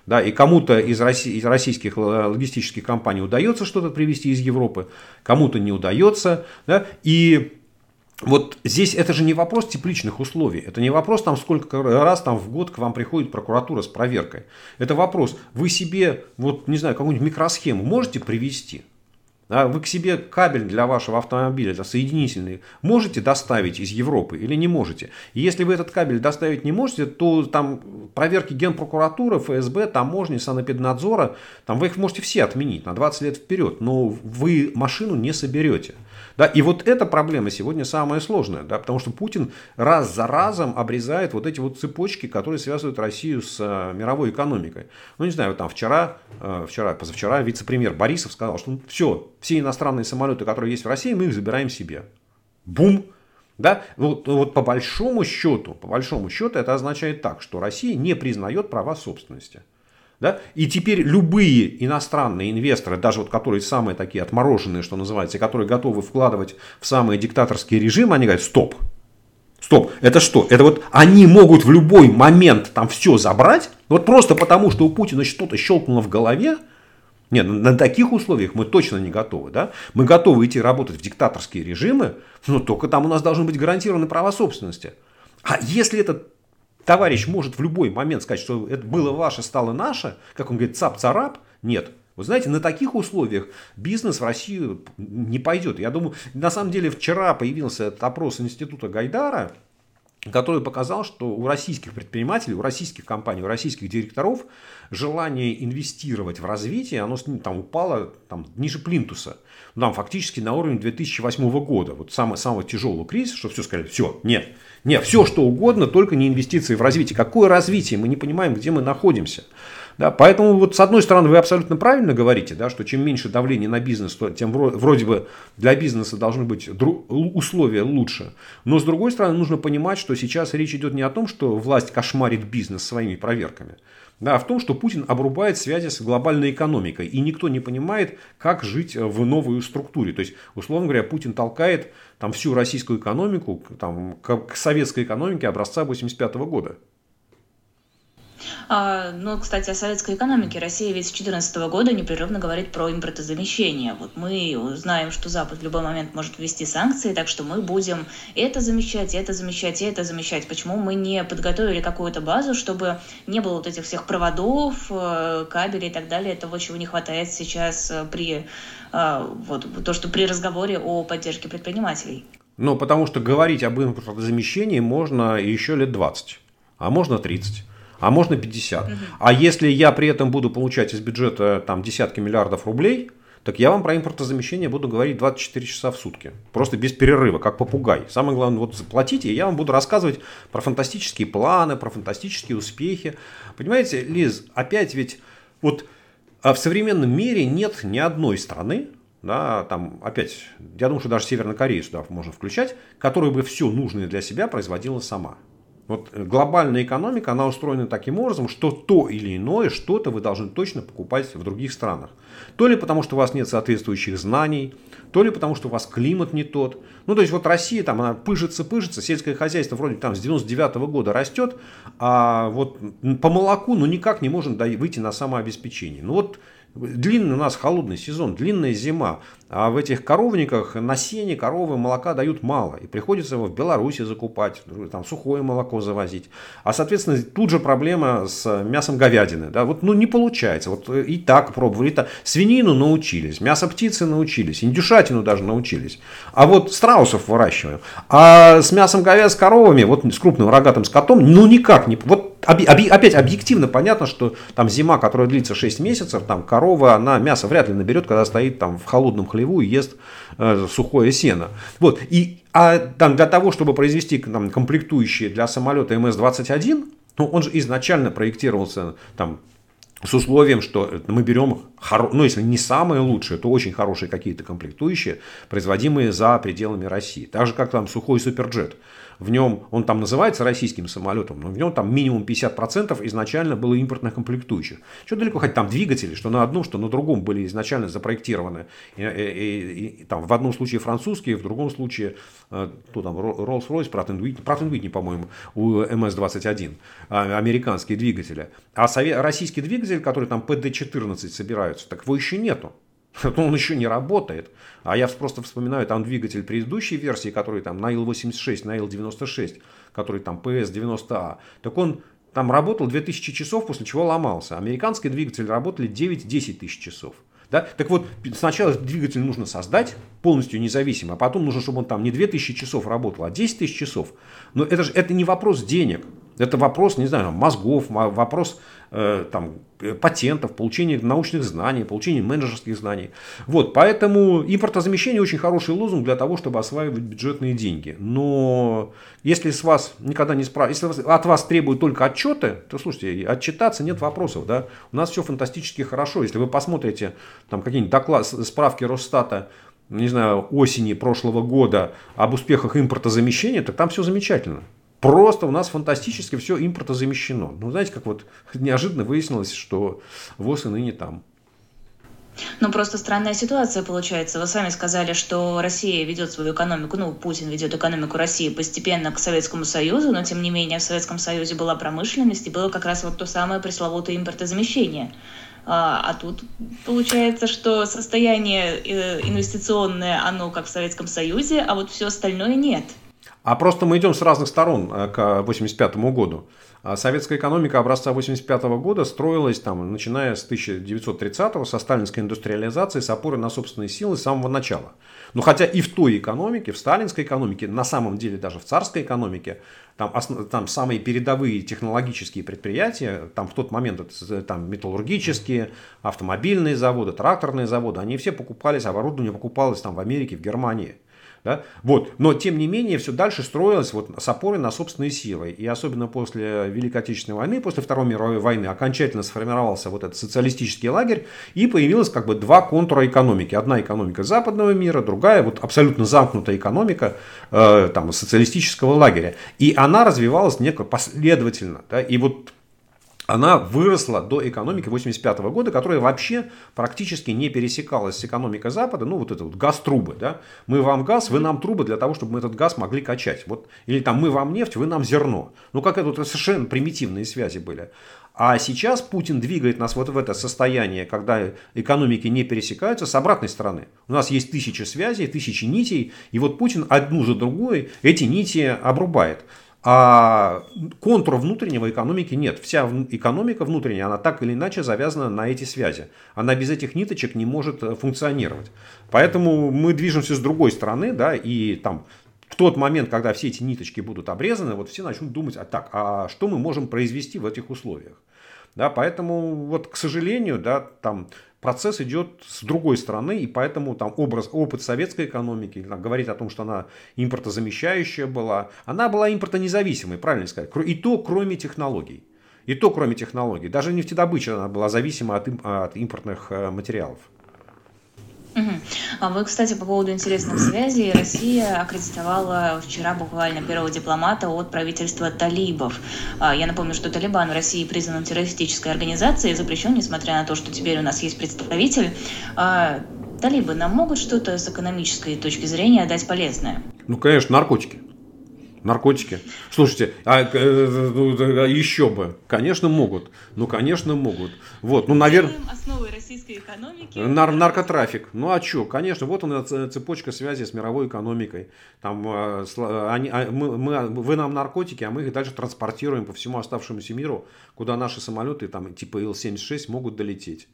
Да, и кому-то из, России, из российских логистических компаний удается что-то привезти из Европы, кому-то не удается. Да, и вот здесь это же не вопрос тепличных условий, это не вопрос, там, сколько раз там, в год к вам приходит прокуратура с проверкой. Это вопрос, вы себе, вот, не знаю, какую-нибудь микросхему можете привести? Да, вы к себе кабель для вашего автомобиля, это соединительный, можете доставить из Европы или не можете? И если вы этот кабель доставить не можете, то там проверки Генпрокуратуры, ФСБ, таможни, санэпиднадзора, там вы их можете все отменить на 20 лет вперед, но вы машину не соберете. Да, и вот эта проблема сегодня самая сложная, да, потому что Путин раз за разом обрезает вот эти вот цепочки, которые связывают Россию с э, мировой экономикой. Ну, не знаю, там вчера, э, вчера, позавчера вице-премьер Борисов сказал, что ну, все, все иностранные самолеты, которые есть в России, мы их забираем себе. Бум! Да? Вот, вот по большому счету, по большому счету это означает так, что Россия не признает права собственности. Да? И теперь любые иностранные инвесторы, даже вот которые самые такие отмороженные, что называется, которые готовы вкладывать в самые диктаторские режимы, они говорят, стоп, стоп, это что? Это вот они могут в любой момент там все забрать, вот просто потому, что у Путина что-то щелкнуло в голове, нет, на таких условиях мы точно не готовы. Да? Мы готовы идти работать в диктаторские режимы, но только там у нас должны быть гарантированы права собственности. А если этот товарищ может в любой момент сказать, что это было ваше, стало наше, как он говорит, цап-царап, нет. Вы знаете, на таких условиях бизнес в Россию не пойдет. Я думаю, на самом деле вчера появился этот опрос института Гайдара, который показал, что у российских предпринимателей, у российских компаний, у российских директоров желание инвестировать в развитие, оно там упало там, ниже плинтуса. Там фактически на уровне 2008 года. Вот самый, самый тяжелый кризис, что все сказали, все, нет, нет, все что угодно, только не инвестиции в развитие. Какое развитие? Мы не понимаем, где мы находимся. Да, поэтому вот с одной стороны вы абсолютно правильно говорите, да, что чем меньше давления на бизнес, то тем вроде бы для бизнеса должны быть условия лучше. Но с другой стороны нужно понимать, что сейчас речь идет не о том, что власть кошмарит бизнес своими проверками, да, в том, что Путин обрубает связи с глобальной экономикой, и никто не понимает, как жить в новой структуре. То есть, условно говоря, Путин толкает там, всю российскую экономику там, к советской экономике образца 1985 года. А, ну, кстати, о советской экономике. Россия ведь с 2014 года непрерывно говорит про импортозамещение. Вот мы знаем, что Запад в любой момент может ввести санкции, так что мы будем это замещать, это замещать, это замещать. Почему мы не подготовили какую-то базу, чтобы не было вот этих всех проводов, э, кабелей и так далее, того, чего не хватает сейчас э, при э, вот то, что при разговоре о поддержке предпринимателей? Ну, потому что говорить об импортозамещении можно еще лет 20, а можно 30 а можно 50. Угу. А если я при этом буду получать из бюджета там, десятки миллиардов рублей, так я вам про импортозамещение буду говорить 24 часа в сутки. Просто без перерыва, как попугай. Самое главное, вот заплатите, и я вам буду рассказывать про фантастические планы, про фантастические успехи. Понимаете, Лиз, опять ведь вот а в современном мире нет ни одной страны, да, там опять, я думаю, что даже Северную Корею сюда можно включать, которая бы все нужное для себя производила сама. Вот глобальная экономика, она устроена таким образом, что то или иное что-то вы должны точно покупать в других странах. То ли потому, что у вас нет соответствующих знаний, то ли потому, что у вас климат не тот. Ну, то есть, вот Россия там, она пыжится, пыжится, сельское хозяйство вроде там с 99 -го года растет, а вот по молоку, ну, никак не можем выйти на самообеспечение. Ну, вот Длинный у нас холодный сезон, длинная зима. А в этих коровниках на сене коровы молока дают мало. И приходится его в Беларуси закупать, там сухое молоко завозить. А, соответственно, тут же проблема с мясом говядины. Да? Вот, ну, не получается. Вот и так пробовали. И. Свинину научились, мясо птицы научились, индюшатину даже научились. А вот страусов выращиваем. А с мясом говяд, с коровами, вот с крупным рогатым скотом, ну никак не... Вот опять объективно понятно, что там зима, которая длится 6 месяцев, там корова, она мясо вряд ли наберет, когда стоит там в холодном хлеву и ест э, сухое сено. Вот. И, а там, для того, чтобы произвести там, комплектующие для самолета МС-21, ну, он же изначально проектировался там, с условием, что мы берем, ну если не самые лучшие, то очень хорошие какие-то комплектующие, производимые за пределами России. Так же, как там сухой суперджет в нем, он там называется российским самолетом, но в нем там минимум 50% изначально было импортных комплектующих. Что далеко ходить, там двигатели, что на одном, что на другом были изначально запроектированы. И, и, и, и, там, в одном случае французские, в другом случае э, кто там, Rolls-Royce, Pratt Whitney, Pratt Whitney, по-моему, у MS-21, а, американские двигатели. А совет, российский двигатель, который там PD-14 собираются, так его еще нету. он еще не работает. А я просто вспоминаю там двигатель предыдущей версии, который там на Ил-86, на Ил-96, который там PS-90А. Так он там работал 2000 часов, после чего ломался. Американские двигатели работали 9-10 тысяч часов. Да? Так вот, сначала двигатель нужно создать полностью независимо, а потом нужно, чтобы он там не 2000 часов работал, а 10 тысяч часов. Но это же это не вопрос денег. Это вопрос, не знаю, мозгов, вопрос э, там, э, патентов, получения научных знаний, получения менеджерских знаний. Вот, поэтому импортозамещение очень хороший лозунг для того, чтобы осваивать бюджетные деньги. Но если с вас никогда не спрашивают, если от вас требуют только отчеты, то слушайте, отчитаться нет вопросов. Да? У нас все фантастически хорошо. Если вы посмотрите там какие-нибудь доклады, справки Росстата не знаю, осени прошлого года об успехах импортозамещения, так там все замечательно. Просто у нас фантастически все импортозамещено. Ну, знаете, как вот неожиданно выяснилось, что ВОЗ и ныне там. Ну, просто странная ситуация получается. Вы сами сказали, что Россия ведет свою экономику, ну, Путин ведет экономику России постепенно к Советскому Союзу, но, тем не менее, в Советском Союзе была промышленность, и было как раз вот то самое пресловутое импортозамещение. А, а тут получается, что состояние э, инвестиционное, оно как в Советском Союзе, а вот все остальное нет. А просто мы идем с разных сторон э, к 1985 году. А советская экономика образца 1985 года строилась там, начиная с 1930 со сталинской индустриализации с опорой на собственные силы с самого начала. Но хотя и в той экономике, в сталинской экономике, на самом деле даже в царской экономике, там, там самые передовые технологические предприятия, там в тот момент там, металлургические, автомобильные заводы, тракторные заводы, они все покупались, оборудование покупалось там в Америке, в Германии. Да? Вот. Но, тем не менее, все дальше строилось вот с опорой на собственные силы. И особенно после Великой Отечественной войны, после Второй мировой войны, окончательно сформировался вот этот социалистический лагерь, и появилось как бы два контура экономики. Одна экономика западного мира, другая вот абсолютно замкнутая экономика э, там, социалистического лагеря. И она развивалась некое последовательно. Да? И вот она выросла до экономики 85 года, которая вообще практически не пересекалась с экономикой Запада. Ну, вот это вот газ-трубы. Да? Мы вам газ, вы нам трубы для того, чтобы мы этот газ могли качать. Вот. Или там мы вам нефть, вы нам зерно. Ну, как это вот совершенно примитивные связи были. А сейчас Путин двигает нас вот в это состояние, когда экономики не пересекаются с обратной стороны. У нас есть тысячи связей, тысячи нитей, и вот Путин одну за другой эти нити обрубает. А контура внутреннего экономики нет. Вся экономика внутренняя, она так или иначе завязана на эти связи. Она без этих ниточек не может э, функционировать. Поэтому мы движемся с другой стороны, да, и там в тот момент, когда все эти ниточки будут обрезаны, вот все начнут думать, а так, а что мы можем произвести в этих условиях? Да, поэтому, вот, к сожалению, да, там процесс идет с другой стороны, и поэтому там образ, опыт советской экономики, там, говорить о том, что она импортозамещающая была, она была импортонезависимой, правильно сказать, и то кроме технологий. И то кроме технологий. Даже нефтедобыча она была зависима от, от импортных э, материалов. Угу. Вы, кстати, по поводу интересных связей, Россия аккредитовала вчера буквально первого дипломата от правительства талибов. А, я напомню, что Талибан в России признан террористической организацией и запрещен, несмотря на то, что теперь у нас есть представитель. А, талибы нам могут что-то с экономической точки зрения дать полезное? Ну, конечно, наркотики. Наркотики. Слушайте, а, э, еще бы. Конечно, могут. Ну, конечно, могут. Вот, ну, наверное... Основы российской экономики. Нар наркотрафик. Ну, а что? Конечно, вот она цепочка связи с мировой экономикой. Там, они, а, мы, мы, вы нам наркотики, а мы их дальше транспортируем по всему оставшемуся миру, куда наши самолеты, там, типа Ил-76, могут долететь.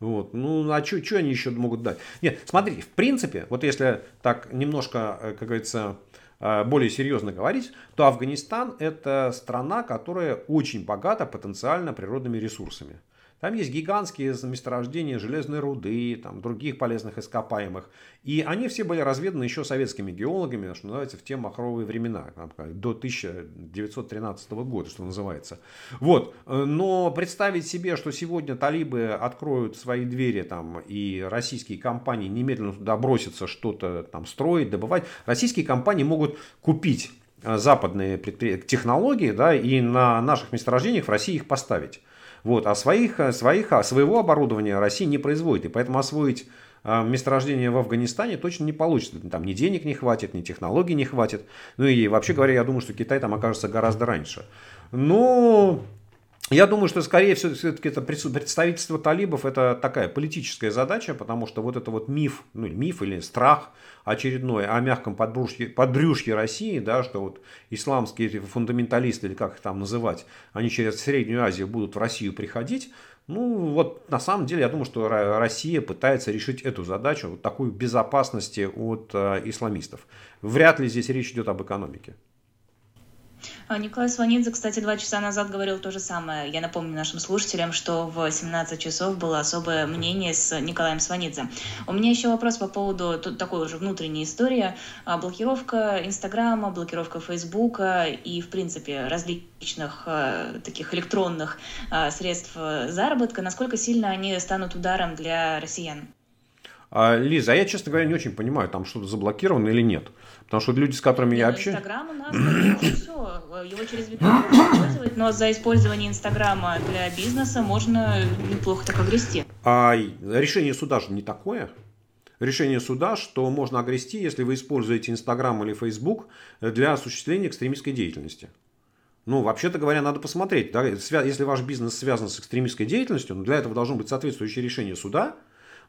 Вот. Ну, а что они еще могут дать? Нет, смотрите, в принципе, вот если так немножко, как говорится, более серьезно говорить, то Афганистан это страна, которая очень богата потенциально природными ресурсами. Там есть гигантские месторождения железной руды, там, других полезных ископаемых. И они все были разведаны еще советскими геологами, что называется, в те махровые времена, там, до 1913 года, что называется. Вот. Но представить себе, что сегодня талибы откроют свои двери там, и российские компании немедленно туда бросятся что-то там строить, добывать, российские компании могут купить э, западные технологии да, и на наших месторождениях в России их поставить. Вот, а своих, э, своих, а своего оборудования Россия не производит. И поэтому освоить э, месторождение в Афганистане точно не получится. Там ни денег не хватит, ни технологий не хватит. Ну и вообще говоря, я думаю, что Китай там окажется гораздо раньше. Но я думаю, что скорее всего все-таки это представительство талибов это такая политическая задача, потому что вот это вот миф, ну миф или страх очередной о мягком подбрюшье, подбрюшье России, да, что вот исламские фундаменталисты или как их там называть, они через Среднюю Азию будут в Россию приходить. Ну вот на самом деле я думаю, что Россия пытается решить эту задачу, вот такую безопасности от э, исламистов. Вряд ли здесь речь идет об экономике. А, Николай Сванидзе, кстати, два часа назад говорил то же самое. Я напомню нашим слушателям, что в 17 часов было особое мнение с Николаем Сванидзе. У меня еще вопрос по поводу тут такой уже внутренней истории. А, блокировка Инстаграма, блокировка Фейсбука и, в принципе, различных а, таких электронных средств заработка. Насколько сильно они станут ударом для россиян? Лиза, а я, честно говоря, не очень понимаю, там что-то заблокировано или нет. Потому что люди, с которыми я ну, общаюсь... Инстаграм у нас все, его через использовать, но за использование Инстаграма для бизнеса можно неплохо так огрести. А решение суда же не такое. Решение суда, что можно огрести, если вы используете Инстаграм или Фейсбук для осуществления экстремистской деятельности. Ну, вообще-то говоря, надо посмотреть. Да, если ваш бизнес связан с экстремистской деятельностью, ну, для этого должно быть соответствующее решение суда,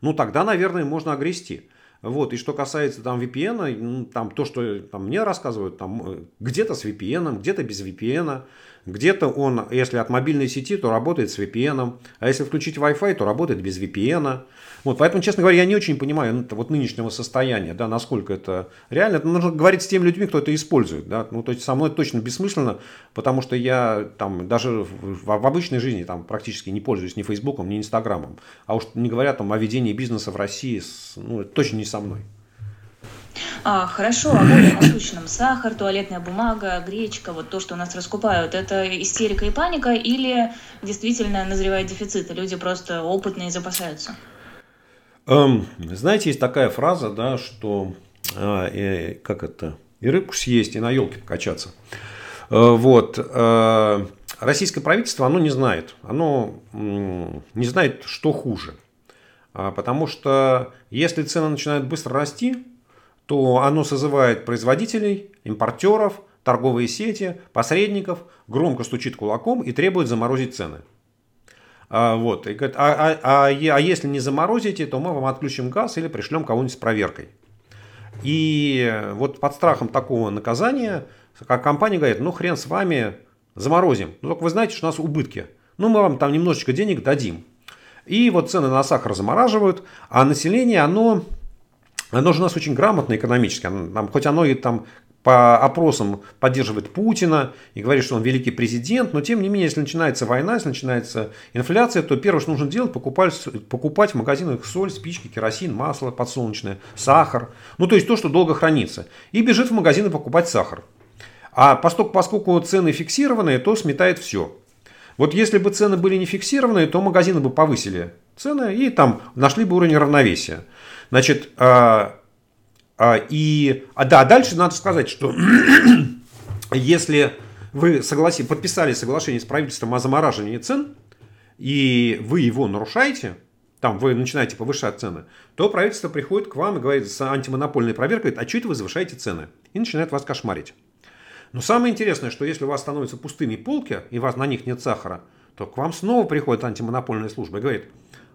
ну, тогда, наверное, можно огрести. Вот, и что касается там VPN, ну, там то, что там, мне рассказывают, там э, где-то с VPN, где-то без VPN, где-то он, если от мобильной сети, то работает с VPN, а если включить Wi-Fi, то работает без VPN. Вот, поэтому, честно говоря, я не очень понимаю ну, вот нынешнего состояния, да, насколько это реально. Это нужно говорить с теми людьми, кто это использует. Да. Ну, то есть со мной точно бессмысленно, потому что я там даже в, в обычной жизни там практически не пользуюсь ни Фейсбуком, ни Инстаграмом. А уж не говоря там о ведении бизнеса в России, с, ну, это точно не со мной. А, хорошо, а более насущным сахар, туалетная бумага, гречка, вот то, что у нас раскупают, это истерика и паника или действительно назревает дефицит, и люди просто опытные запасаются? Эм, знаете, есть такая фраза, да, что э, как это, и рыбку съесть, и на елке покачаться. Э, вот. Э, российское правительство, оно не знает. Оно не знает, что хуже. А, потому что если цены начинают быстро расти, то оно созывает производителей, импортеров, торговые сети, посредников, громко стучит кулаком и требует заморозить цены. А, вот, и говорит, а, а, а, а если не заморозите, то мы вам отключим газ или пришлем кого-нибудь с проверкой. И вот под страхом такого наказания как компания говорит, ну хрен с вами, заморозим. Ну только вы знаете, что у нас убытки. Ну мы вам там немножечко денег дадим. И вот цены на сахар замораживают, а население, оно, оно же у нас очень грамотно экономически. Оно, хоть оно и там по опросам поддерживает Путина и говорит, что он великий президент, но тем не менее, если начинается война, если начинается инфляция, то первое, что нужно делать, покупать, покупать в магазинах соль, спички, керосин, масло подсолнечное, сахар, ну то есть то, что долго хранится. И бежит в магазины покупать сахар. А поскольку, поскольку цены фиксированные, то сметает все. Вот если бы цены были не фиксированные, то магазины бы повысили цены и там нашли бы уровень равновесия. Значит, а, а, и, а, да, дальше надо сказать, что если вы согласи, подписали соглашение с правительством о замораживании цен, и вы его нарушаете, там вы начинаете повышать цены, то правительство приходит к вам и говорит с антимонопольной проверкой, а что это вы завышаете цены? И начинает вас кошмарить. Но самое интересное, что если у вас становятся пустыми полки, и у вас на них нет сахара, то к вам снова приходит антимонопольная служба и говорит,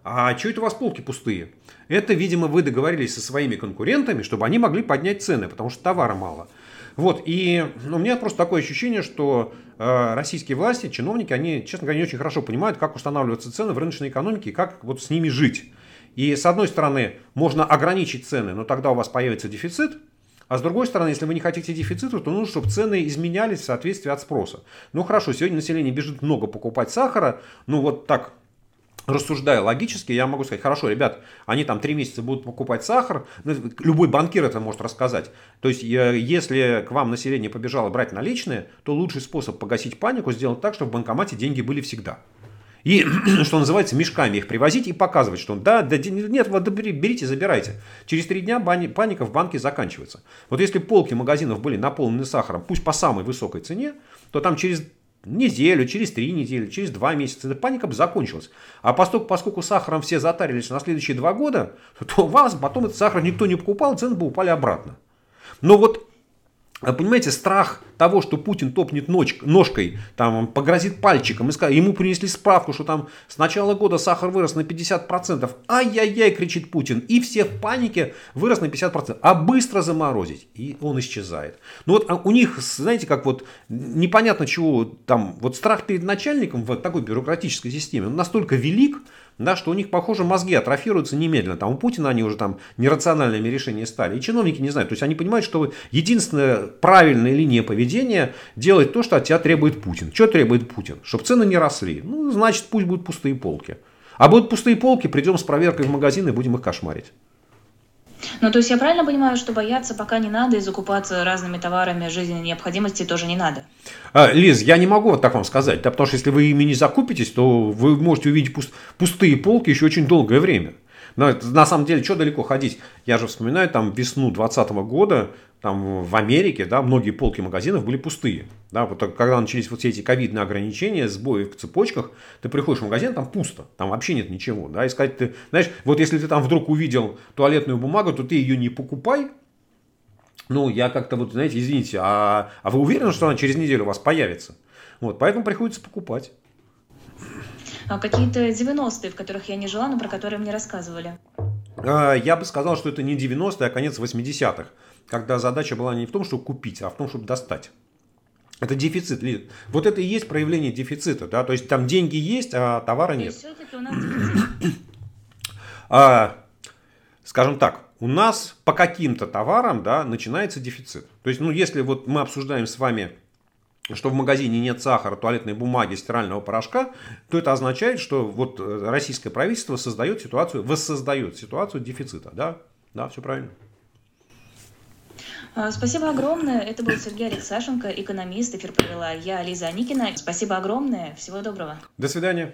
а что это у вас полки пустые? Это, видимо, вы договорились со своими конкурентами, чтобы они могли поднять цены, потому что товара мало. Вот, и ну, у меня просто такое ощущение, что э, российские власти, чиновники, они, честно говоря, не очень хорошо понимают, как устанавливаются цены в рыночной экономике и как вот с ними жить. И с одной стороны, можно ограничить цены, но тогда у вас появится дефицит, а с другой стороны, если вы не хотите дефицита, то нужно, чтобы цены изменялись в соответствии от спроса. Ну хорошо, сегодня население бежит много покупать сахара, ну вот так рассуждая логически, я могу сказать, хорошо, ребят, они там три месяца будут покупать сахар, ну, любой банкир это может рассказать. То есть, если к вам население побежало брать наличные, то лучший способ погасить панику сделать так, чтобы в банкомате деньги были всегда. И, что называется, мешками их привозить и показывать, что да, да нет, вот берите, забирайте. Через три дня паника в банке заканчивается. Вот если полки магазинов были наполнены сахаром, пусть по самой высокой цене, то там через неделю, через три недели, через два месяца, эта паника бы закончилась. А поскольку, поскольку сахаром все затарились на следующие два года, то у вас потом этот сахар никто не покупал, цены бы упали обратно. Но вот понимаете, страх того, что Путин топнет нож, ножкой, там, погрозит пальчиком, и скажет, ему принесли справку, что там с начала года сахар вырос на 50%. Ай-яй-яй, кричит Путин. И все в панике вырос на 50%. А быстро заморозить. И он исчезает. Ну вот а у них, знаете, как вот непонятно чего, там, вот страх перед начальником в такой бюрократической системе, он настолько велик, да, что у них, похоже, мозги атрофируются немедленно. Там у Путина они уже там нерациональными решениями стали. И чиновники не знают. То есть они понимают, что единственная правильная линия поведения делать то, что от тебя требует Путин. Что требует Путин? Чтобы цены не росли. Ну, значит, пусть будут пустые полки. А будут пустые полки, придем с проверкой в магазин и будем их кошмарить. Ну, то есть я правильно понимаю, что бояться пока не надо и закупаться разными товарами жизненной необходимости тоже не надо? А, Лиз, я не могу вот так вам сказать, да, потому что если вы ими не закупитесь, то вы можете увидеть пуст, пустые полки еще очень долгое время. Но на самом деле, что далеко ходить? Я же вспоминаю там весну 2020 года, там в Америке, да, многие полки магазинов были пустые. Да, вот когда начались вот все эти ковидные ограничения, сбои в цепочках, ты приходишь в магазин, там пусто, там вообще нет ничего. Да, и сказать ты, знаешь, вот если ты там вдруг увидел туалетную бумагу, то ты ее не покупай, ну, я как-то вот, знаете, извините, а, а вы уверены, что она через неделю у вас появится? Вот, поэтому приходится покупать. А какие-то 90-е, в которых я не жила, но про которые мне рассказывали. А, я бы сказал, что это не 90-е, а конец 80-х когда задача была не в том, чтобы купить, а в том, чтобы достать. Это дефицит. Вот это и есть проявление дефицита. Да? То есть там деньги есть, а товара нет. все-таки у нас дефицит. А, скажем так, у нас по каким-то товарам да, начинается дефицит. То есть, ну, если вот мы обсуждаем с вами, что в магазине нет сахара, туалетной бумаги, стирального порошка, то это означает, что вот э, российское правительство создает ситуацию, воссоздает ситуацию дефицита. Да, да, все правильно. А, спасибо огромное. Это был Сергей Алексашенко, экономист. Эфир провела я, Лиза Аникина. Спасибо огромное. Всего доброго. До свидания.